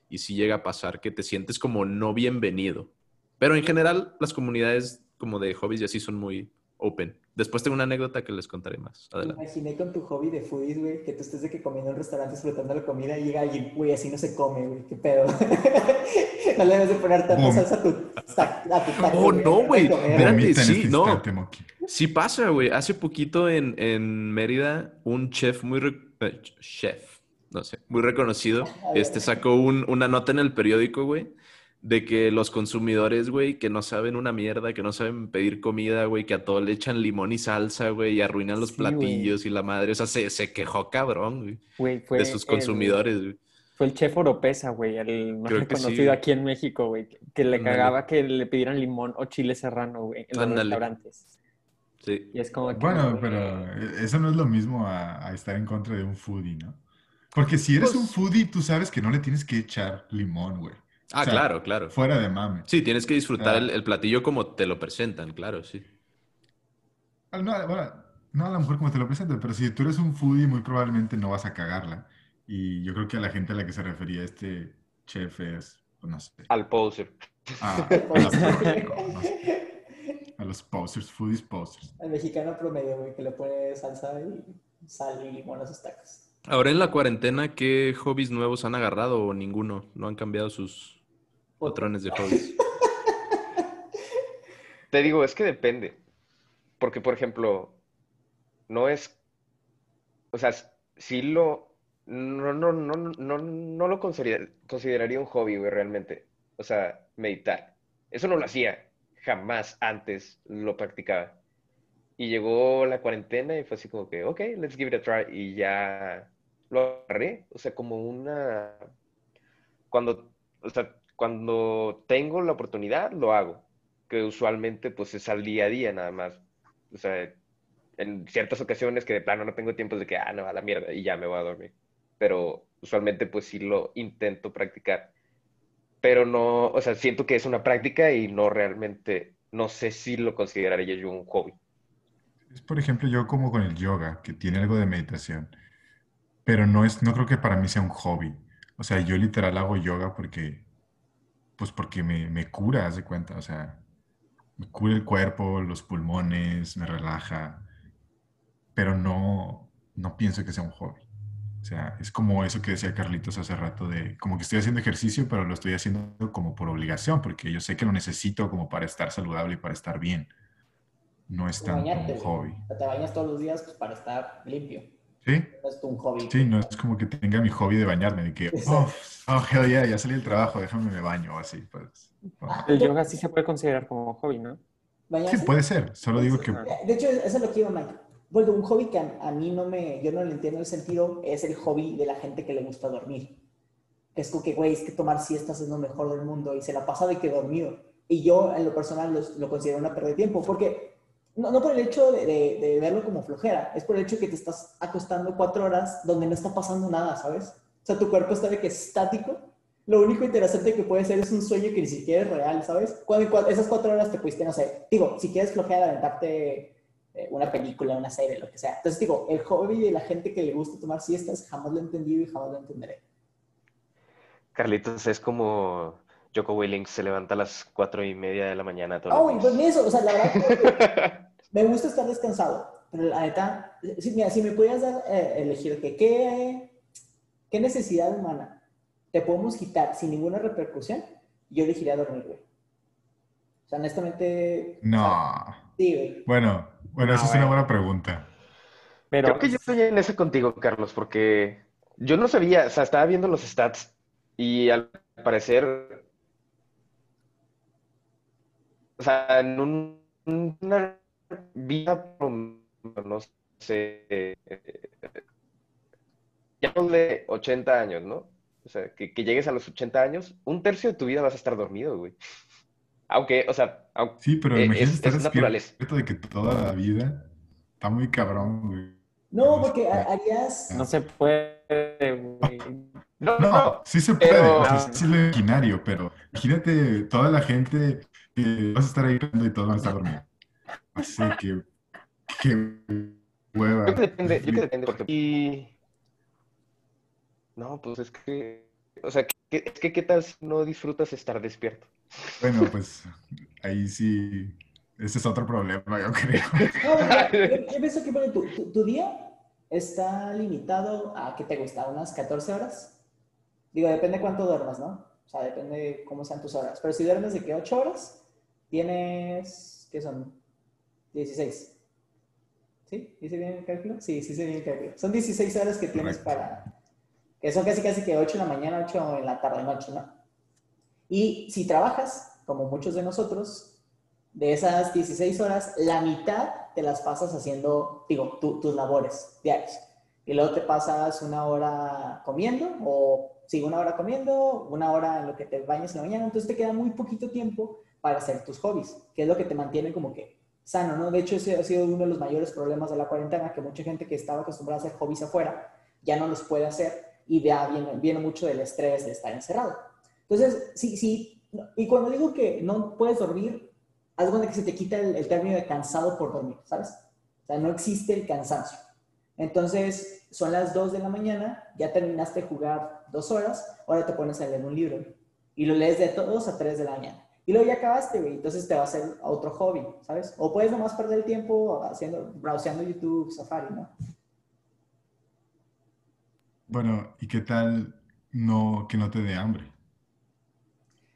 y sí llega a pasar que te sientes como no bienvenido. Pero en general, las comunidades como de hobbies y así son muy open. Después tengo una anécdota que les contaré más. Adelante. imaginé con tu hobby de foodies, güey, que tú estés de que comiendo en un restaurante disfrutando la comida y llega alguien, güey, así no se come, güey, qué pedo. no le debes de poner tanta salsa a tu, a tu taco, Oh, no, güey. Espérate, sí, no. Sí pasa, güey. Hace poquito en, en Mérida, un chef muy... Eh, chef, no sé, muy reconocido, este sacó un, una nota en el periódico, güey, de que los consumidores, güey, que no saben una mierda, que no saben pedir comida, güey, que a todo le echan limón y salsa, güey, y arruinan los platillos y la madre, o sea, se, se quejó cabrón, güey, de sus consumidores, güey. Fue el chef Oropesa, güey, el más reconocido aquí en México, güey, que le cagaba que le pidieran limón o chile serrano, güey, en los restaurantes. Sí. Y es como que, bueno, pero eso no es lo mismo a, estar en contra de un foodie, ¿no? Porque si eres pues un foodie, tú sabes que no le tienes que echar limón, güey. Ah, claro, claro. Fuera de mame. Sí, tienes que disfrutar el, platillo como te lo presentan, claro, sí. Ah, no, no a lo mejor como te lo presentan, pero si tú eres un foodie, muy probablemente no vas a cagarla. Y yo creo que a la gente a la que se refería este chef es, pues, no sé. Al poser. a, los posers, foodies posers. Al mexicano promedio, güey, que le pone salsa y sal y limón a sus tacos. Ahora en la cuarentena, ¿qué hobbies nuevos han agarrado o ninguno? ¿No han cambiado sus patrones de hobbies? Te digo, es que depende. Porque, por ejemplo, no es. O sea, si lo. No, no, no, no, no lo consideraría un hobby, güey, realmente. O sea, meditar. Eso no lo hacía. Jamás antes lo practicaba. Y llegó la cuarentena y fue así como que, ok, let's give it a try. Y ya lo agarré, o sea, como una... Cuando, o sea, cuando tengo la oportunidad, lo hago, que usualmente pues es al día a día nada más. O sea, en ciertas ocasiones que de plano no tengo tiempo de que, ah, no, a la mierda, y ya me voy a dormir. Pero usualmente pues sí lo intento practicar. Pero no, o sea, siento que es una práctica y no realmente, no sé si lo consideraría yo un hobby. Es por ejemplo yo como con el yoga, que tiene algo de meditación pero no es, no creo que para mí sea un hobby. O sea, yo literal hago yoga porque, pues porque me, me cura, haz de cuenta. O sea, me cura el cuerpo, los pulmones, me relaja, pero no, no pienso que sea un hobby. O sea, es como eso que decía Carlitos hace rato de, como que estoy haciendo ejercicio, pero lo estoy haciendo como por obligación, porque yo sé que lo necesito como para estar saludable y para estar bien. No es tanto un hobby. Te bañas todos los días pues, para estar limpio. ¿Sí? No es un hobby. Sí, no es como que tenga mi hobby de bañarme, de que, oh, oh hell yeah, ya salí del trabajo, déjame me baño o así. Pues, El yoga sí se puede considerar como hobby, ¿no? Sí, puede ser, solo digo que... De hecho, eso es lo que iba Mike. Bueno, un hobby que a, mí no me, yo no le entiendo el sentido, es el hobby de la gente que le gusta dormir. Es como que, güey, es que tomar siestas es lo mejor del mundo y se la pasa de que dormido. Y yo, en lo personal, lo, lo considero una pérdida de tiempo, porque no, no por el hecho de, de, verlo como flojera, es por el hecho que te estás acostando cuatro horas donde no está pasando nada, ¿sabes? O sea, tu cuerpo está de que estático. Lo único interesante que puede ser es un sueño que ni siquiera es real, ¿sabes? Cuando, esas cuatro horas te pudiste, no sé, digo, si quieres flojear, aventarte eh, una película, una serie, lo que sea. Entonces, digo, el hobby de la gente que le gusta tomar siestas jamás lo he entendido y jamás lo entenderé. Carlitos, es como Joko Willings se levanta a las cuatro y media de la mañana. oh, pues eso, o sea, la verdad, me gusta estar descansado, pero la neta, si, mira, si me pudieras dar, eh, elegir que qué, qué necesidad humana te podemos quitar sin ninguna repercusión, yo elegiría dormir, güey. O sea, honestamente... No. sí, güey. Bueno, bueno, esa es una buena pregunta. Pero... Creo que yo estoy en ese contigo, Carlos, porque yo no sabía, o sea, estaba viendo los stats y al parecer o sea, en un, una vida, no sé, ya de 80 años, ¿no? O sea, que, llegues a los 80 años, un tercio de tu vida vas a estar dormido, güey. Aunque, o sea, aunque sí, pero imagínate es, estar despierto de que toda la vida está muy cabrón, güey. No, porque harías... No se puede, güey. No, no, sí se puede, pero... es lo imaginario, pero imagínate toda la gente que vas a estar ahí y todos van a estar dormidos. Así que Qué hueva. Yo creo que depende, yo creo que depende, porque... Y... No, pues es que... O sea, que- es que ¿qué tal si no disfrutas estar despierto? Bueno, pues ahí sí, ese es otro problema, yo creo. No, yo, yo pienso que bueno, tu, tu- tu día está limitado a, ¿qué te gusta? ¿Unas 14 horas? Digo, depende cuánto duermas, ¿no? O sea, depende cómo sean tus horas. Pero si duermes de que 8 horas, tienes, ¿qué son? 16. ¿Sí? ¿Hice bien el cálculo? Sí, sí hice bien el cálculo. Son 16 horas que tienes Correcto. para... Que son casi casi que 8 en la mañana, 8 en la tarde, noche, ¿no? Y si trabajas, como muchos de nosotros, de esas 16 horas, la mitad te las pasas haciendo, digo, tu- tus labores diarias. Y luego te pasas una hora comiendo, o sí, una hora comiendo, una hora en lo que te bañas en la mañana, entonces te queda muy poquito tiempo para hacer tus hobbies, que es lo que te mantiene como que sano, ¿no? De hecho, ese ha sido uno de los mayores problemas de la cuarentena, que mucha gente que estaba acostumbrada a hacer hobbies afuera, ya no los puede hacer, y ya viene, viene mucho del estrés de estar encerrado. Entonces, sí, sí, y cuando digo que no puedes dormir, haz cuenta que se te quita el, el término de cansado por dormir, ¿sabes? O sea, no existe el cansancio. Entonces, son las 2 de la mañana, ya terminaste de jugar dos horas, ahora te pones a leer un libro y lo lees de 2 a 3 de la mañana. Y luego ya acabaste, güey, entonces te va a hacer otro hobby, ¿sabes? O puedes nomás perder el tiempo haciendo, browseando YouTube, Safari, ¿no? Bueno, ¿y qué tal no, que no te dé hambre?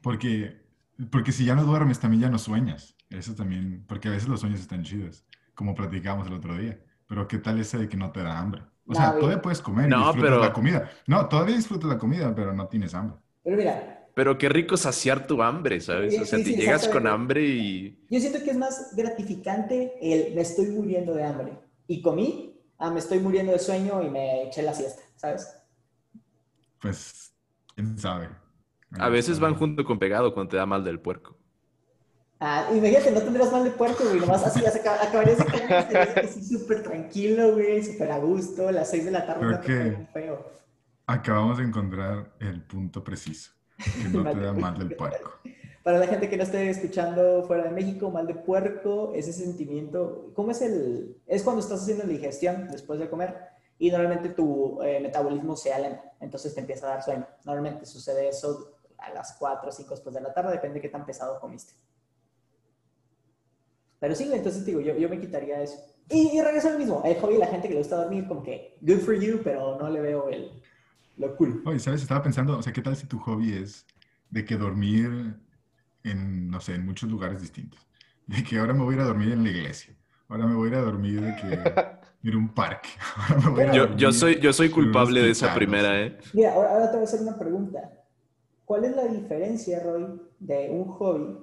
Porque, porque si ya no duermes, también ya no sueñas. Eso también, porque a veces los sueños están chidos, como platicamos el otro día. Pero ¿qué tal ese de que no te da hambre? O No, sea, todavía puedes comer y No, disfrutas pero- la comida. No, todavía disfrutas la comida, pero no tienes hambre. Pero mira, Pero qué rico saciar tu hambre, ¿sabes? O sea, Sí, te sí, llegas con hambre y... yo siento que es más gratificante el me estoy muriendo de hambre y comí, a me estoy muriendo de sueño y me eché la siesta, ¿sabes? Pues, quién sabe. A veces van junto con pegado cuando te da mal del puerco. Ah, imagínate, no tendrías mal de puerco, güey, nomás así ya se acab- acabarías de comer, así súper tranquilo, güey, súper a gusto, a las 6 de la tarde Creo no que- feo. Acabamos de encontrar el punto preciso. Que no te da mal del puerco. Para la gente que no esté escuchando fuera de México, mal de puerco, ese sentimiento, ¿cómo es el...? Es cuando estás haciendo la digestión después de comer y normalmente tu eh, metabolismo se alenta, entonces te empieza a dar sueño. Normalmente sucede eso a las 4 o 5 después de la tarde, depende de qué tan pesado comiste. Pero sí, entonces digo, yo, yo me quitaría eso. Y, y regreso al mismo, el hobby la gente que le gusta dormir, como que good for you, pero no le veo el, lo cool. Oye, ¿sabes? Estaba pensando, o sea, ¿qué tal si tu hobby es de que dormir en, no sé, en muchos lugares distintos? De que ahora me voy a ir a dormir en la iglesia. Ahora me voy a ir a dormir de que en un parque. Ahora me voy a ir a Yo, yo soy, yo soy culpable de esa primera. ¿eh? Mira, ahora, ahora te voy a hacer una pregunta. ¿Cuál es la diferencia, Roy, de un hobby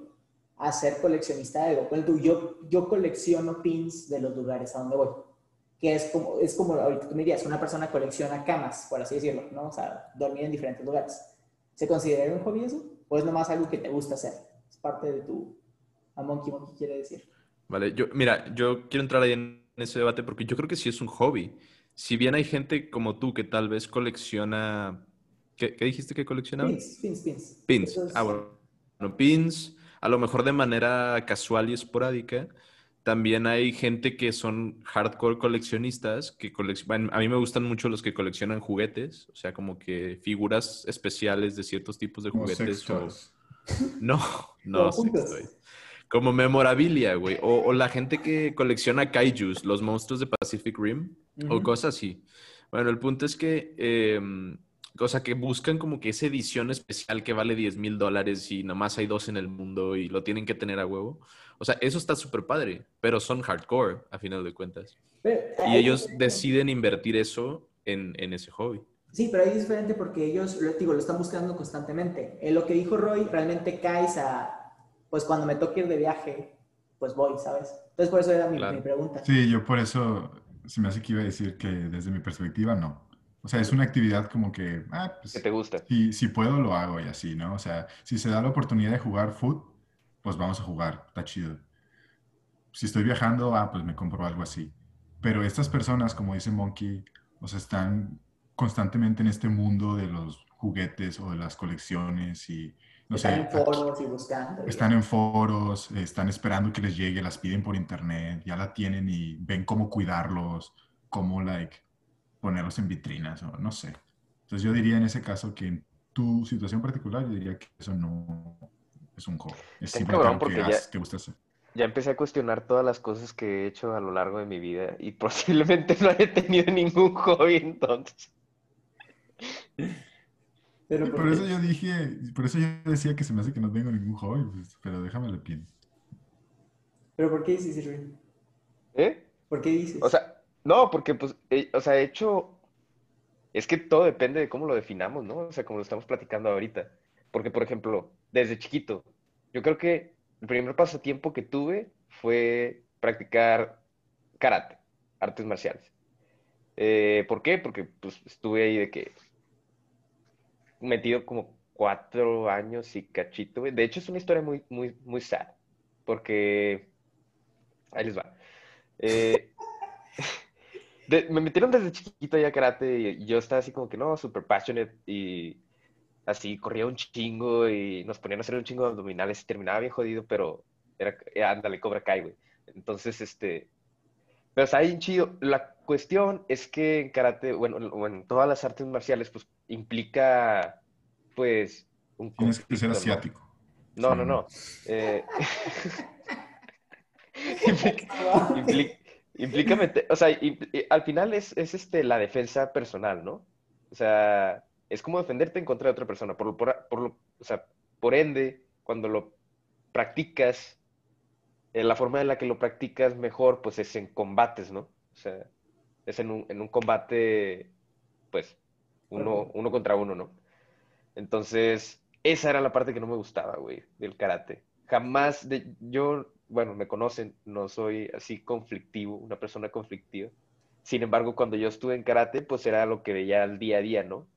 a ser coleccionista de algo? Por ejemplo, yo, yo colecciono pins de los lugares a donde voy. Que es como, es como ahorita tú me dirías, una persona colecciona camas, por así decirlo, ¿no? O sea, dormir en diferentes lugares. ¿Se considera un hobby eso? ¿O es nomás algo que te gusta hacer? Es parte de tu... A Monkey Monkey quiere decir. Vale, yo, mira, yo quiero entrar ahí en ese debate porque yo creo que sí es un hobby. Si bien hay gente como tú que tal vez colecciona... ¿Qué, qué dijiste que coleccionaba? Pins, pins, pins. Pins. Ah, bueno. Bueno, pins, a lo mejor de manera casual y esporádica. También hay gente que son hardcore coleccionistas, que coleccionan, a mí me gustan mucho los que coleccionan juguetes, o sea, como que figuras especiales de ciertos tipos de Como juguetes. o-. No, no, Como memorabilia, güey. O, o la gente que colecciona kaijus, los monstruos de Pacific Rim, o cosas así. Bueno, el punto es que, eh, o sea, que buscan como que esa edición especial que vale 10 mil dólares y nomás hay dos en el mundo y lo tienen que tener a huevo. O sea, eso está súper padre, pero son hardcore, a final de cuentas. Pero Y ellos deciden invertir eso en, en ese hobby. Sí, pero ahí es diferente porque ellos, lo, digo, lo están buscando constantemente. En lo que dijo Roy, realmente caes a, pues cuando me toque ir de viaje, pues voy, ¿sabes? Entonces por eso era mi, Claro. mi pregunta. Sí, yo por eso se me hace que iba a decir que desde mi perspectiva no. O sea, es una actividad como que, ah, pues, que te gusta. si, si puedo lo hago y así, ¿no? O sea, si se da la oportunidad de jugar foot, pues vamos a jugar, está chido. Si estoy viajando, ah, pues me compro algo así. Pero estas personas, como dice Monkey, o sea, están constantemente en este mundo de los juguetes o de las colecciones y, no están sé, en foros y buscando. están en foros, están esperando que les llegue, las piden por internet, ya la tienen y ven cómo cuidarlos, cómo, like, ponerlos en vitrinas o no sé. Entonces yo diría en ese caso que en tu situación particular, yo diría que eso no es un hobby. Es simplemente algo que porque ya- haz- te gusta hacer. Ya empecé a cuestionar todas las cosas que he hecho a lo largo de mi vida y posiblemente no haya tenido ningún hobby entonces. Pero ¿por por eso yo dije, por eso yo decía que se me hace que no tengo ningún hobby, pues, pero déjame lo pienso. ¿Pero por qué dices, Irving? ¿Eh? ¿Por qué dices? O sea, no, porque pues, eh, o sea, he hecho, es que todo depende de cómo lo definamos, ¿no? O sea, como lo estamos platicando ahorita. Porque, por ejemplo, desde chiquito, yo creo que el primer pasatiempo que tuve fue practicar karate, artes marciales. Eh, ¿por qué? Porque pues estuve ahí de que metido como cuatro años y cachito. De hecho, es una historia muy, muy, muy sad, porque ahí les va. Eh, de- me metieron desde chiquito ya a karate y, y yo estaba así como que no, super passionate y así corría un chingo y nos ponían a hacer un chingo de abdominales y terminaba bien jodido, pero era, eh, ándale, Cobra Kai, güey. Entonces, este, pero está bien chido. La cuestión es que en karate, bueno, o en todas las artes marciales, pues implica, pues, un Tienes que ser asiático. No, no, no. Eh, implica, impli- implica meter- o sea, eh, al final es, es este, la defensa personal, ¿no? O sea, es como defenderte en contra de otra persona. Por, lo- por, por o sea, por ende, cuando lo practicas, eh, la forma en la que lo practicas mejor, pues es en combates, ¿no? O sea, es en un, en un combate, pues, uno, uno contra uno, ¿no? Entonces, esa era la parte que no me gustaba, güey, del karate. Jamás, de, yo, bueno, me conocen, no soy así conflictivo, una persona conflictiva. Sin embargo, cuando yo estuve en karate, pues era lo que veía al día a día, ¿no?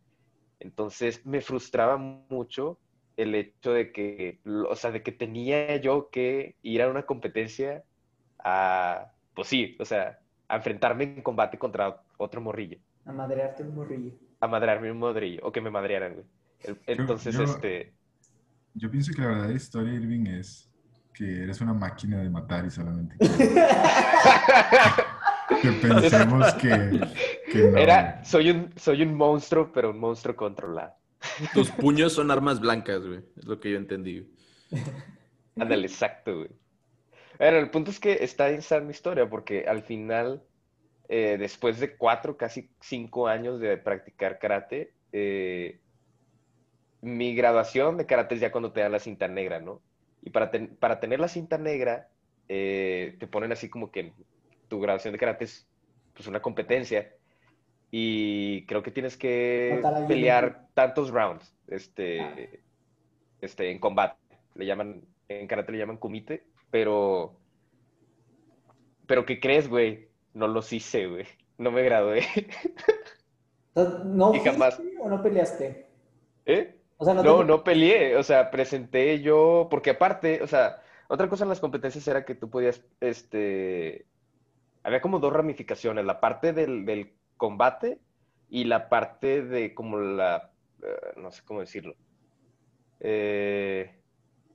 Entonces, me frustraba mucho el hecho de que, o sea, de que tenía yo que ir a una competencia a, pues sí, o sea, a enfrentarme en combate contra otro morrillo, A madrearte un morrillo. a madrearme un morrillo, o que me madrearan, güey. Entonces, yo- este... Yo pienso que la verdadera historia, Irving, es que eres una máquina de matar y solamente que pensemos que, que no. Era, soy un, soy un monstruo, pero un monstruo controlado. Tus puños son armas blancas, güey. Es lo que yo entendí. Ándale, exacto, güey. Bueno, el punto es que está en mi historia, porque al final, eh, después de cuatro, casi cinco años de practicar karate, eh, mi graduación de karate es ya cuando te dan la cinta negra, ¿no? Y para, ten- para tener la cinta negra, eh, te ponen así como que tu graduación de karate es pues, una competencia. Y creo que tienes que pelear tantos rounds este, este, en combate. Le llaman, en karate le llaman kumite, pero. Pero ¿qué crees, güey? No los hice, güey. No me gradué. ¿No Y jamás- o no peleaste? ¿Eh? O sea, no, No, te- no peleé, o sea, presenté yo, porque aparte, o sea, otra cosa en las competencias era que tú podías, este, había como dos ramificaciones, la parte del, del combate y la parte de como la, eh, no sé cómo decirlo, Eh,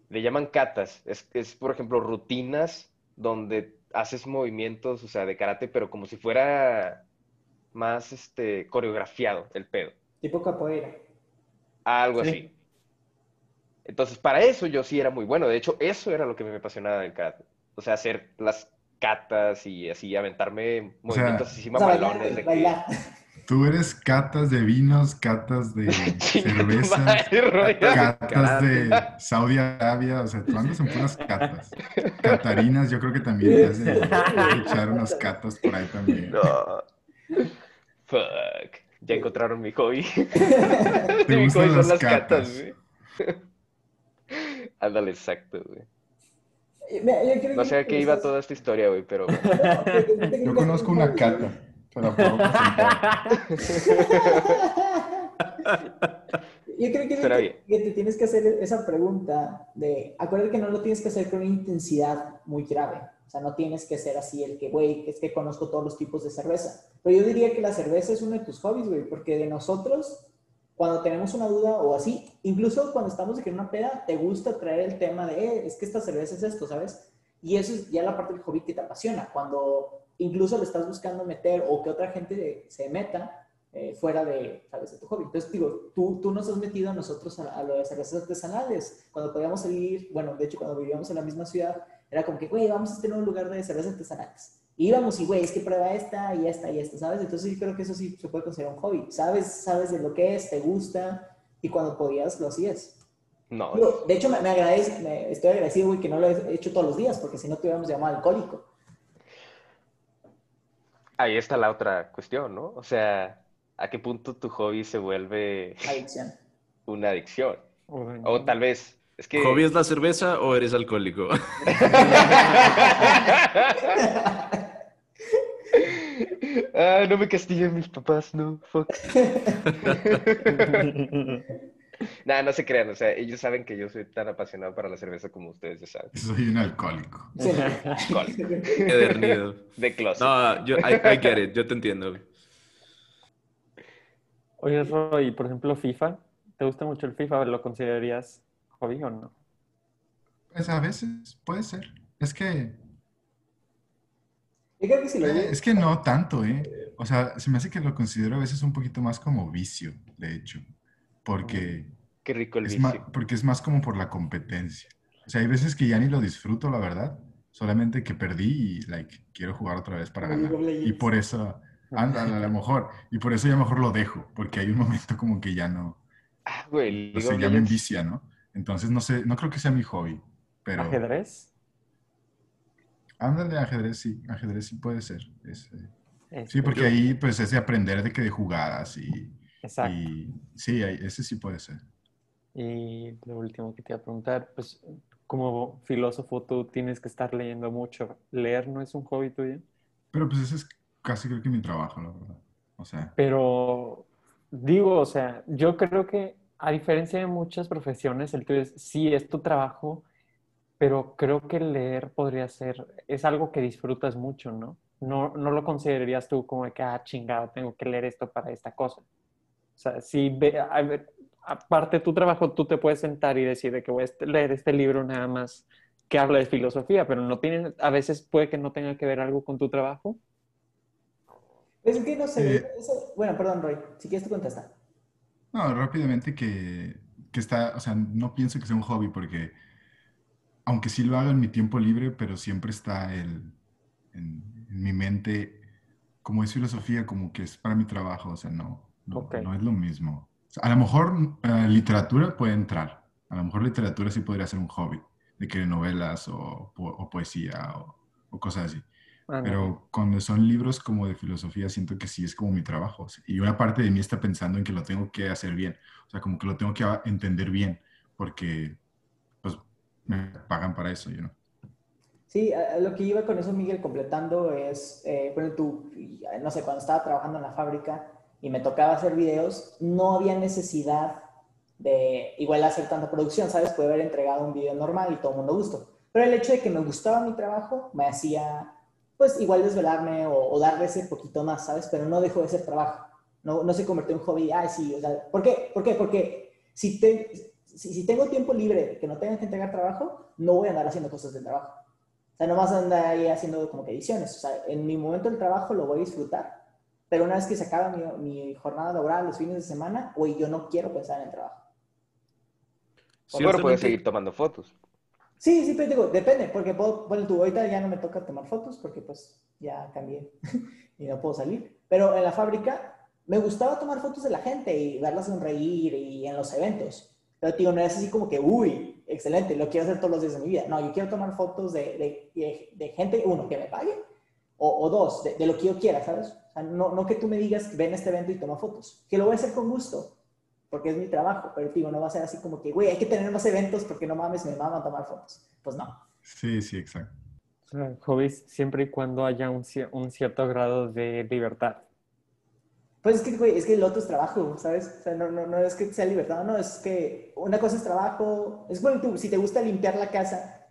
le llaman katas, es, es, por ejemplo, rutinas donde haces movimientos, o sea, de karate, pero como si fuera más, este, coreografiado el pedo. Tipo capoeira. Algo Sí. así. Entonces, para eso yo sí era muy bueno. De hecho, eso era lo que me apasionaba del karate. O sea, hacer las catas y así aventarme O sea, movimientos así O sea, bailar, que... Tú eres catas de vinos, catas de madre, Roy. catas de Saudi Arabia, o sea, tú andas en puras catas. Catarinas, yo creo que también te de echar unas catas por ahí también. No. Fuck. Ya encontraron mi hobby. ¿Te mi hobby son las güey. Ándale, exacto, güey. No que sé a qué iba toda esta historia, güey, pero... Yo conozco una cata, la puedo. Yo creo que, que- que te tienes que hacer esa pregunta de, acuérdate que no lo tienes que hacer con una intensidad muy grave. O sea, no tienes que ser así el que, güey, es que conozco todos los tipos de cerveza. Pero yo diría que la cerveza es uno de tus hobbies, güey, porque de nosotros, cuando tenemos una duda o así, incluso cuando estamos en una peda, te gusta traer el tema de, eh, es que esta cerveza es esto, ¿sabes? Y eso es ya la parte del hobby que te apasiona, cuando incluso le estás buscando meter o que otra gente se meta eh, fuera de, ¿sabes? de tu hobby. Entonces, digo, tú, tú nos has metido a nosotros a, a lo de cervezas artesanales. Cuando podíamos salir, bueno, de hecho, cuando vivíamos en la misma ciudad, era como que, güey, vamos a este nuevo lugar de cervezas artesanales. Y íbamos y, güey, es que prueba esta y esta y esta, ¿sabes? Entonces, yo creo que eso sí se puede considerar un hobby. Sabes, sabes de lo que es, te gusta y cuando podías lo hacías. No, de hecho, me, me agradezco, me, estoy agradecido, güey, que no lo he hecho todos los días, porque si no te hubiéramos llamado alcohólico. ahí está la otra cuestión, ¿no? O sea, ¿a qué punto tu hobby se vuelve Adicción. una adicción? O tal vez, es que... ¿Hobby es la cerveza o eres alcohólico? Ah, no me castiguen mis papás, no, fuck. Nada, no se crean, o sea, ellos saben que yo soy tan apasionado para la cerveza como ustedes ya saben. Soy un alcohólico. Sí. Alcohol.Edernido. De closet. No, yo, I, I get it, yo te entiendo. Oye, Roy, por ejemplo, FIFA. ¿Te gusta mucho el FIFA? ¿Lo considerarías hobby o no? Pues a veces puede ser. Es que, Yo creo que si lo eh, es que no tanto, ¿eh? O sea, se me hace que lo considero a veces un poquito más como vicio, de hecho. Porque Qué rico el es, vicio. porque es más como por la competencia. O sea, hay veces que ya ni lo disfruto, la verdad. Solamente que perdí y, like, quiero jugar otra vez para ganar. Y por eso, ándale, a lo mejor. Y por eso ya mejor lo dejo. Porque hay un momento como que ya no, Ah, güey, sé, of ya me envicia, ¿no? Entonces, no sé, no creo que sea mi hobby. Pero, ¿Ajedrez? ándale, ajedrez sí, ajedrez sí puede ser. Es, eh, Este, sí, porque ahí, pues, es de aprender de que de jugadas y, Exacto. y sí, ese sí puede ser. Y lo último que te iba a preguntar, pues como filósofo tú tienes que estar leyendo mucho. ¿Leer no es un hobby tuyo? Pero pues ese es casi creo que mi trabajo, la verdad. O sea, Pero digo, o sea, yo creo que a diferencia de muchas profesiones, el tuyo es, sí es tu trabajo, pero creo que leer podría ser, es algo que disfrutas mucho, ¿no? No, no lo considerarías tú como de que, ah, chingado, tengo que leer esto para esta cosa. O sea, si ve, a ver, aparte de tu trabajo, tú te puedes sentar y decir de que voy a leer este libro nada más que habla de filosofía, pero no tiene, a veces puede que no tenga que ver algo con tu trabajo. Es que no sé. Eh. eso- bueno, perdón, Roy. Si quieres, tú contesta. No, rápidamente que, que está, o sea, no pienso que sea un hobby porque, aunque sí lo hago en mi tiempo libre, pero siempre está el, en, en mi mente, como es filosofía, como que es para mi trabajo, o sea, no, no, no es lo mismo. O sea, a lo mejor eh, literatura puede entrar, a lo mejor literatura sí podría ser un hobby, de que novelas o, po- o poesía o, o cosas así. Ah, no. Pero cuando son libros como de filosofía, siento que sí es como mi trabajo. o sea, y una parte de mí está pensando en que lo tengo que hacer bien. O sea, como que lo tengo que entender bien, porque pues me pagan para eso, yo no. Sí, lo que iba con eso, Miguel, completando es, eh, bueno, tú, no sé, cuando estaba trabajando en la fábrica y me tocaba hacer videos, no había necesidad de igual hacer tanta producción, ¿sabes? Puede haber entregado un video normal y todo el mundo gustó. Pero el hecho de que me gustaba mi trabajo me hacía, pues, igual desvelarme o, o darle ese poquito más, ¿sabes? Pero no dejó de ser trabajo. No, no se convirtió en hobby. Ay, sí, o sea, ¿por qué? ¿Por qué? Porque si, te, si, si tengo tiempo libre que no tenga que entregar trabajo, no voy a andar haciendo cosas del trabajo. O sea, no vas a andar ahí haciendo como que ediciones. O sea, en mi momento del trabajo lo voy a disfrutar, pero una vez que se acaba mi, mi jornada laboral los fines de semana, güey, yo no quiero pensar en el trabajo. O pero puedes seguir tomando fotos. Sí, sí, pero digo, depende, porque puedo, bueno, tú ahorita ya no me toca tomar fotos porque pues ya cambié y no puedo salir. Pero en la fábrica me gustaba tomar fotos de la gente y verla sonreír y en los eventos. Pero digo, no es así como que, uy, excelente, lo quiero hacer todos los días de mi vida. No, yo quiero tomar fotos de, de, gente, uno, que me pague, o, dos, de, de lo que yo quiera, ¿sabes? O sea, no, no que tú me digas, ven a este evento y toma fotos, que lo voy a hacer con gusto, porque es mi trabajo, pero digo, no va a ser así como que, güey, hay que tener más eventos porque no mames, me maman tomar fotos. Pues no. Sí, sí, exacto. O sea, hobbies siempre y cuando haya un, un cierto grado de libertad. Pues es que, güey, es que el otro es trabajo, ¿sabes? O sea, no, no, no es que sea libertad, no, es que una cosa es trabajo. Es bueno, tú, si te gusta limpiar la casa,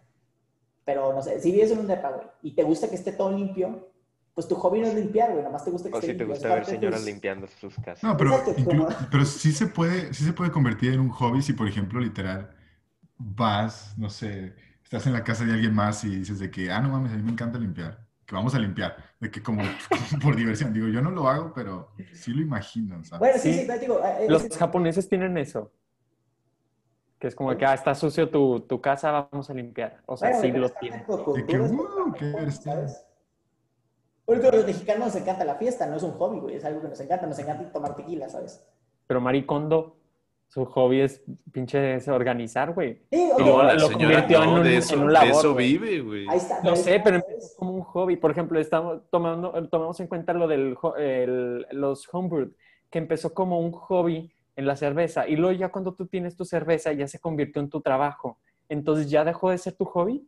pero no sé, si vives en un depa, güey, y te gusta que esté todo limpio, pues tu hobby no es limpiar, güey, nada más te gusta que O esté si te gusta ver señoras tus- limpiando sus casas. No, pero, inclu- pero sí se puede, sí se puede convertir en un hobby si, por ejemplo, literal, vas, no sé, estás en la casa de alguien más y dices de que, ah, no mames, a mí me encanta limpiar, que vamos a limpiar, de que como por diversión. Digo, yo no lo hago, pero sí lo imagino, ¿sabes? Bueno, sí, Sí. sí, digo, eh, Los es japoneses tienen eso. Que es como que, ah, está sucio tu, tu casa, vamos a limpiar. O sea, bueno, sí lo tienen. De que, es "Uh, qué de tu divertido". ¿sabes? Por ejemplo, a los mexicanos nos encanta la fiesta, no es un hobby, güey, es algo que nos encanta, nos encanta tomar tequila, ¿sabes? Pero Maricondo, su hobby es pinche es organizar, güey. Sí, ok, Y No, la lo señora convirtió en no, un- de en eso, un de labor, eso güey. vive, güey. ahí está. No sé, es- pero empezó como un hobby. Por ejemplo, estamos tomando, tomamos en cuenta lo el- los homebrewed, que empezó como un hobby en la cerveza. Y luego ya cuando tú tienes tu cerveza, ya se convirtió en tu trabajo. Entonces ya dejó de ser tu hobby.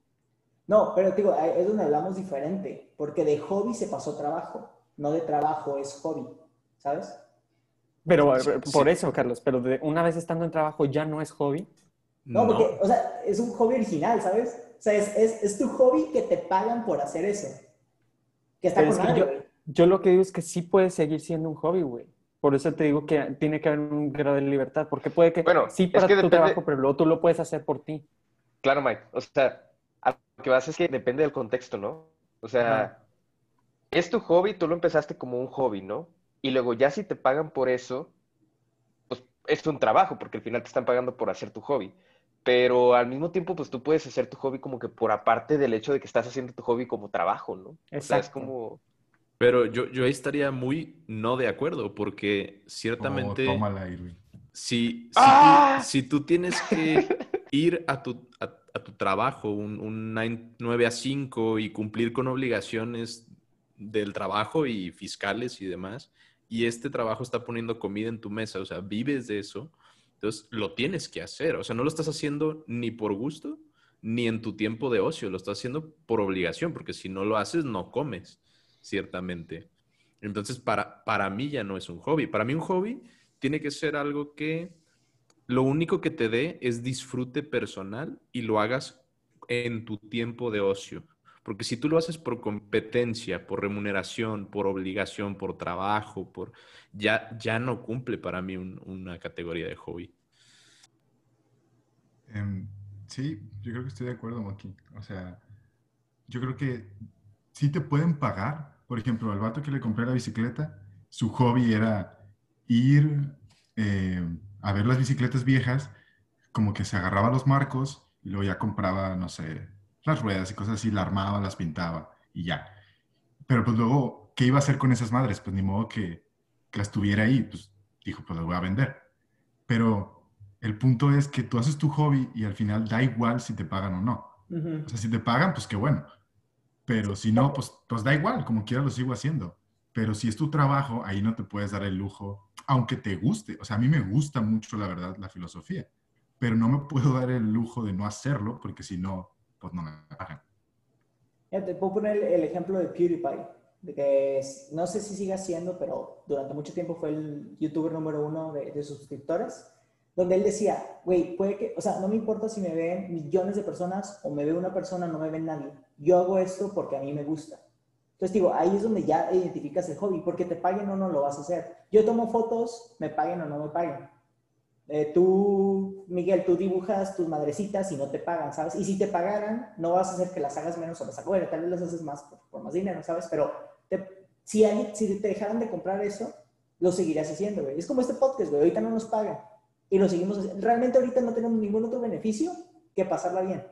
No, pero te digo, es donde hablamos diferente, porque de hobby se pasó trabajo, no de trabajo es hobby, ¿sabes? Pero Sí, eh, sí. por eso, Carlos, pero de- una vez estando en trabajo ya no es hobby. No, No, porque, o sea, es un hobby original, ¿sabes? O sea, es, es, es tu hobby que te pagan por hacer eso. Que está Pero con es que madre, yo- lo que digo es que sí puede seguir siendo un hobby, güey. Por eso te digo que tiene que haber un grado de libertad, porque puede que Bueno, sí es para que tu depende- trabajo, pero luego tú lo puedes hacer por ti. Claro, Mike. O sea, que vas es que depende del contexto, ¿no? O sea, Ajá. es tu hobby, tú lo empezaste como un hobby, ¿no? Y luego ya si te pagan por eso, pues es un trabajo, porque al final te están pagando por hacer tu hobby. Pero al mismo tiempo, pues tú puedes hacer tu hobby como que por aparte del hecho de que estás haciendo tu hobby como trabajo, ¿no? O sea, es Exacto. como... Pero yo, yo ahí estaría muy no de acuerdo, porque Oh, ciertamente tómala, Irving. si, si, ¡Ah! tú, si tú tienes que ir a tu, a, a tu trabajo un, un 9, 9 a 5 y cumplir con obligaciones del trabajo y fiscales y demás, y este trabajo está poniendo comida en tu mesa, o sea, vives de eso, entonces lo tienes que hacer, o sea, no lo estás haciendo ni por gusto ni en tu tiempo de ocio, lo estás haciendo por obligación, porque si no lo haces, no comes, ciertamente. Entonces, para, para mí ya no es un hobby. Para mí un hobby tiene que ser algo que lo único que te dé es disfrute personal y lo hagas en tu tiempo de ocio. Porque si tú lo haces por competencia, por remuneración, por obligación, por trabajo, por ya, ya no cumple para mí un- una categoría de hobby. Em, sí, yo creo que estoy de acuerdo, Moki. O sea, yo creo que sí te pueden pagar. Por ejemplo, al vato que le compré la bicicleta, su hobby era ir a ver las bicicletas viejas, como que se agarraba los marcos y luego ya compraba, no sé, las ruedas y cosas así, la armaba, las pintaba y ya. Pero pues luego, ¿qué iba a hacer con esas madres? Pues ni modo que, que las tuviera ahí, pues dijo, pues las voy a vender. Pero el punto es que tú haces tu hobby y al final da igual si te pagan o no. O sea, si te pagan, pues qué bueno. Pero si no, pues, pues da igual, como quiera lo sigo haciendo. Pero si es tu trabajo, ahí no te puedes dar el lujo, aunque te guste. O sea, a mí me gusta mucho, la verdad, la filosofía. Pero no me puedo dar el lujo de no hacerlo, porque si no, pues no me pagan. Ya te puedo poner el, ejemplo de PewDiePie, de que es- no sé si sigue siendo, pero durante mucho tiempo fue el youtuber número uno de, de suscriptores, donde él decía, güey, puede que, o sea, no me importa si me ven millones de personas o me ve una persona, no me ve nadie. Yo hago esto porque a mí me gusta. Entonces digo, ahí es donde ya identificas el hobby, porque te paguen o no lo vas a hacer. Yo tomo fotos, me paguen o no me paguen. Eh, tú, Miguel, tú dibujas tus madrecitas y no te pagan, ¿sabes? Y si te pagaran, no vas a hacer que las hagas menos o las hagas, bueno, tal vez las haces más por, por más dinero, ¿sabes? Pero te- si, alguien- si te dejaran de comprar eso, lo seguirías haciendo, güey. Es como este podcast, güey, ahorita no nos pagan y lo seguimos haciendo. Realmente ahorita no tenemos ningún otro beneficio que pasarla bien.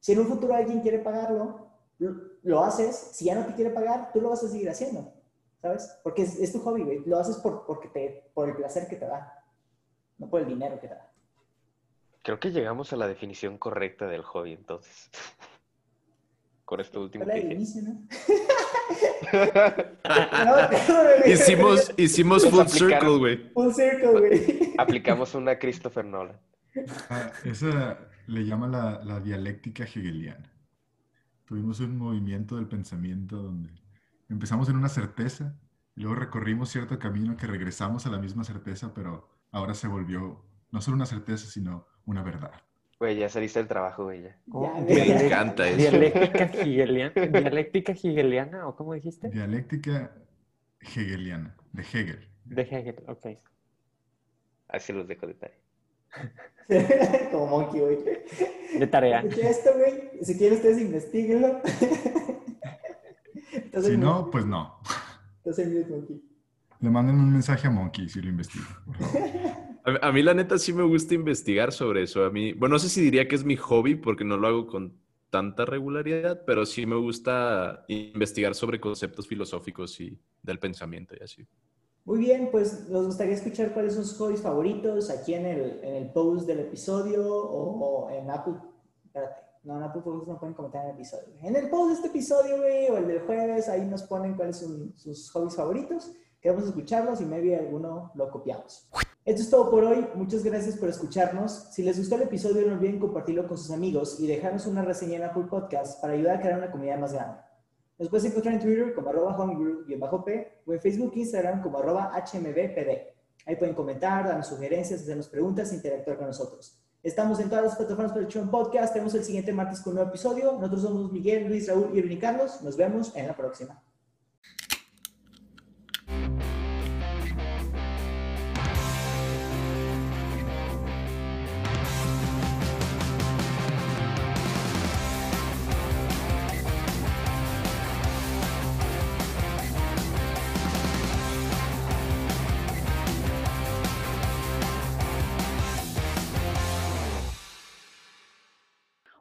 Si en un futuro alguien quiere pagarlo, lo, haces. Si ya no te quiere pagar, tú lo vas a seguir haciendo, ¿sabes? Porque es, es tu hobby, güey. Lo haces por, porque te, por el placer que te da, no por el dinero que te da. Creo que llegamos a la definición correcta del hobby, entonces. Con esto último que inicio, ¿no? No, no, Hicimos, hicimos full circle, güey. Full circle, güey. Aplicamos una Christopher Nolan. Ah, esa le llama la, la dialéctica hegeliana. Tuvimos un movimiento del pensamiento donde empezamos en una certeza, y luego recorrimos cierto camino que regresamos a la misma certeza, pero ahora se volvió no solo una certeza, sino una verdad. Güey, ya saliste del trabajo, güey. ya. Oh, Ya, Me encanta eso. Dialéctica hegeliana, dialéctica hegeliana, ¿o cómo dijiste? Dialéctica hegeliana, de Hegel. De Hegel, ok. Así los dejo de tarea. Como Monkey, güey. De tarea. Esto, güey. Si quieren ustedes investiguenlo. Si no, pues no. Estás en mute, Monkey. Le manden un mensaje a Monkey si lo investiga. por favor. A, a mí la neta sí me gusta investigar sobre eso. A mí, bueno, no sé si diría que es mi hobby porque no lo hago con tanta regularidad, pero sí me gusta investigar sobre conceptos filosóficos y del pensamiento y así. Muy bien, pues nos gustaría escuchar cuáles son sus hobbies favoritos aquí en el, en el post del episodio o, en Apple. Espérate, no, en Apple Podcast no pueden comentar en el episodio. En el post de este episodio, güey, o el del jueves, ahí nos ponen cuáles son sus hobbies favoritos. Queremos escucharlos y maybe alguno lo copiamos. Esto es todo por hoy. Muchas gracias por escucharnos. Si les gustó el episodio, no olviden compartirlo con sus amigos y dejarnos una reseña en Apple Podcast para ayudar a crear una comunidad más grande. Nos puedes encontrar en Twitter como arroba homebrew-p o en Facebook e Instagram como arroba hmbpd. Ahí pueden comentar, darnos sugerencias, hacernos preguntas e interactuar con nosotros. Estamos en todas las plataformas para el Podcast. Tenemos el siguiente martes con un nuevo episodio. Nosotros somos Miguel, Luis, Raúl y Irving y Carlos. Nos vemos en la próxima.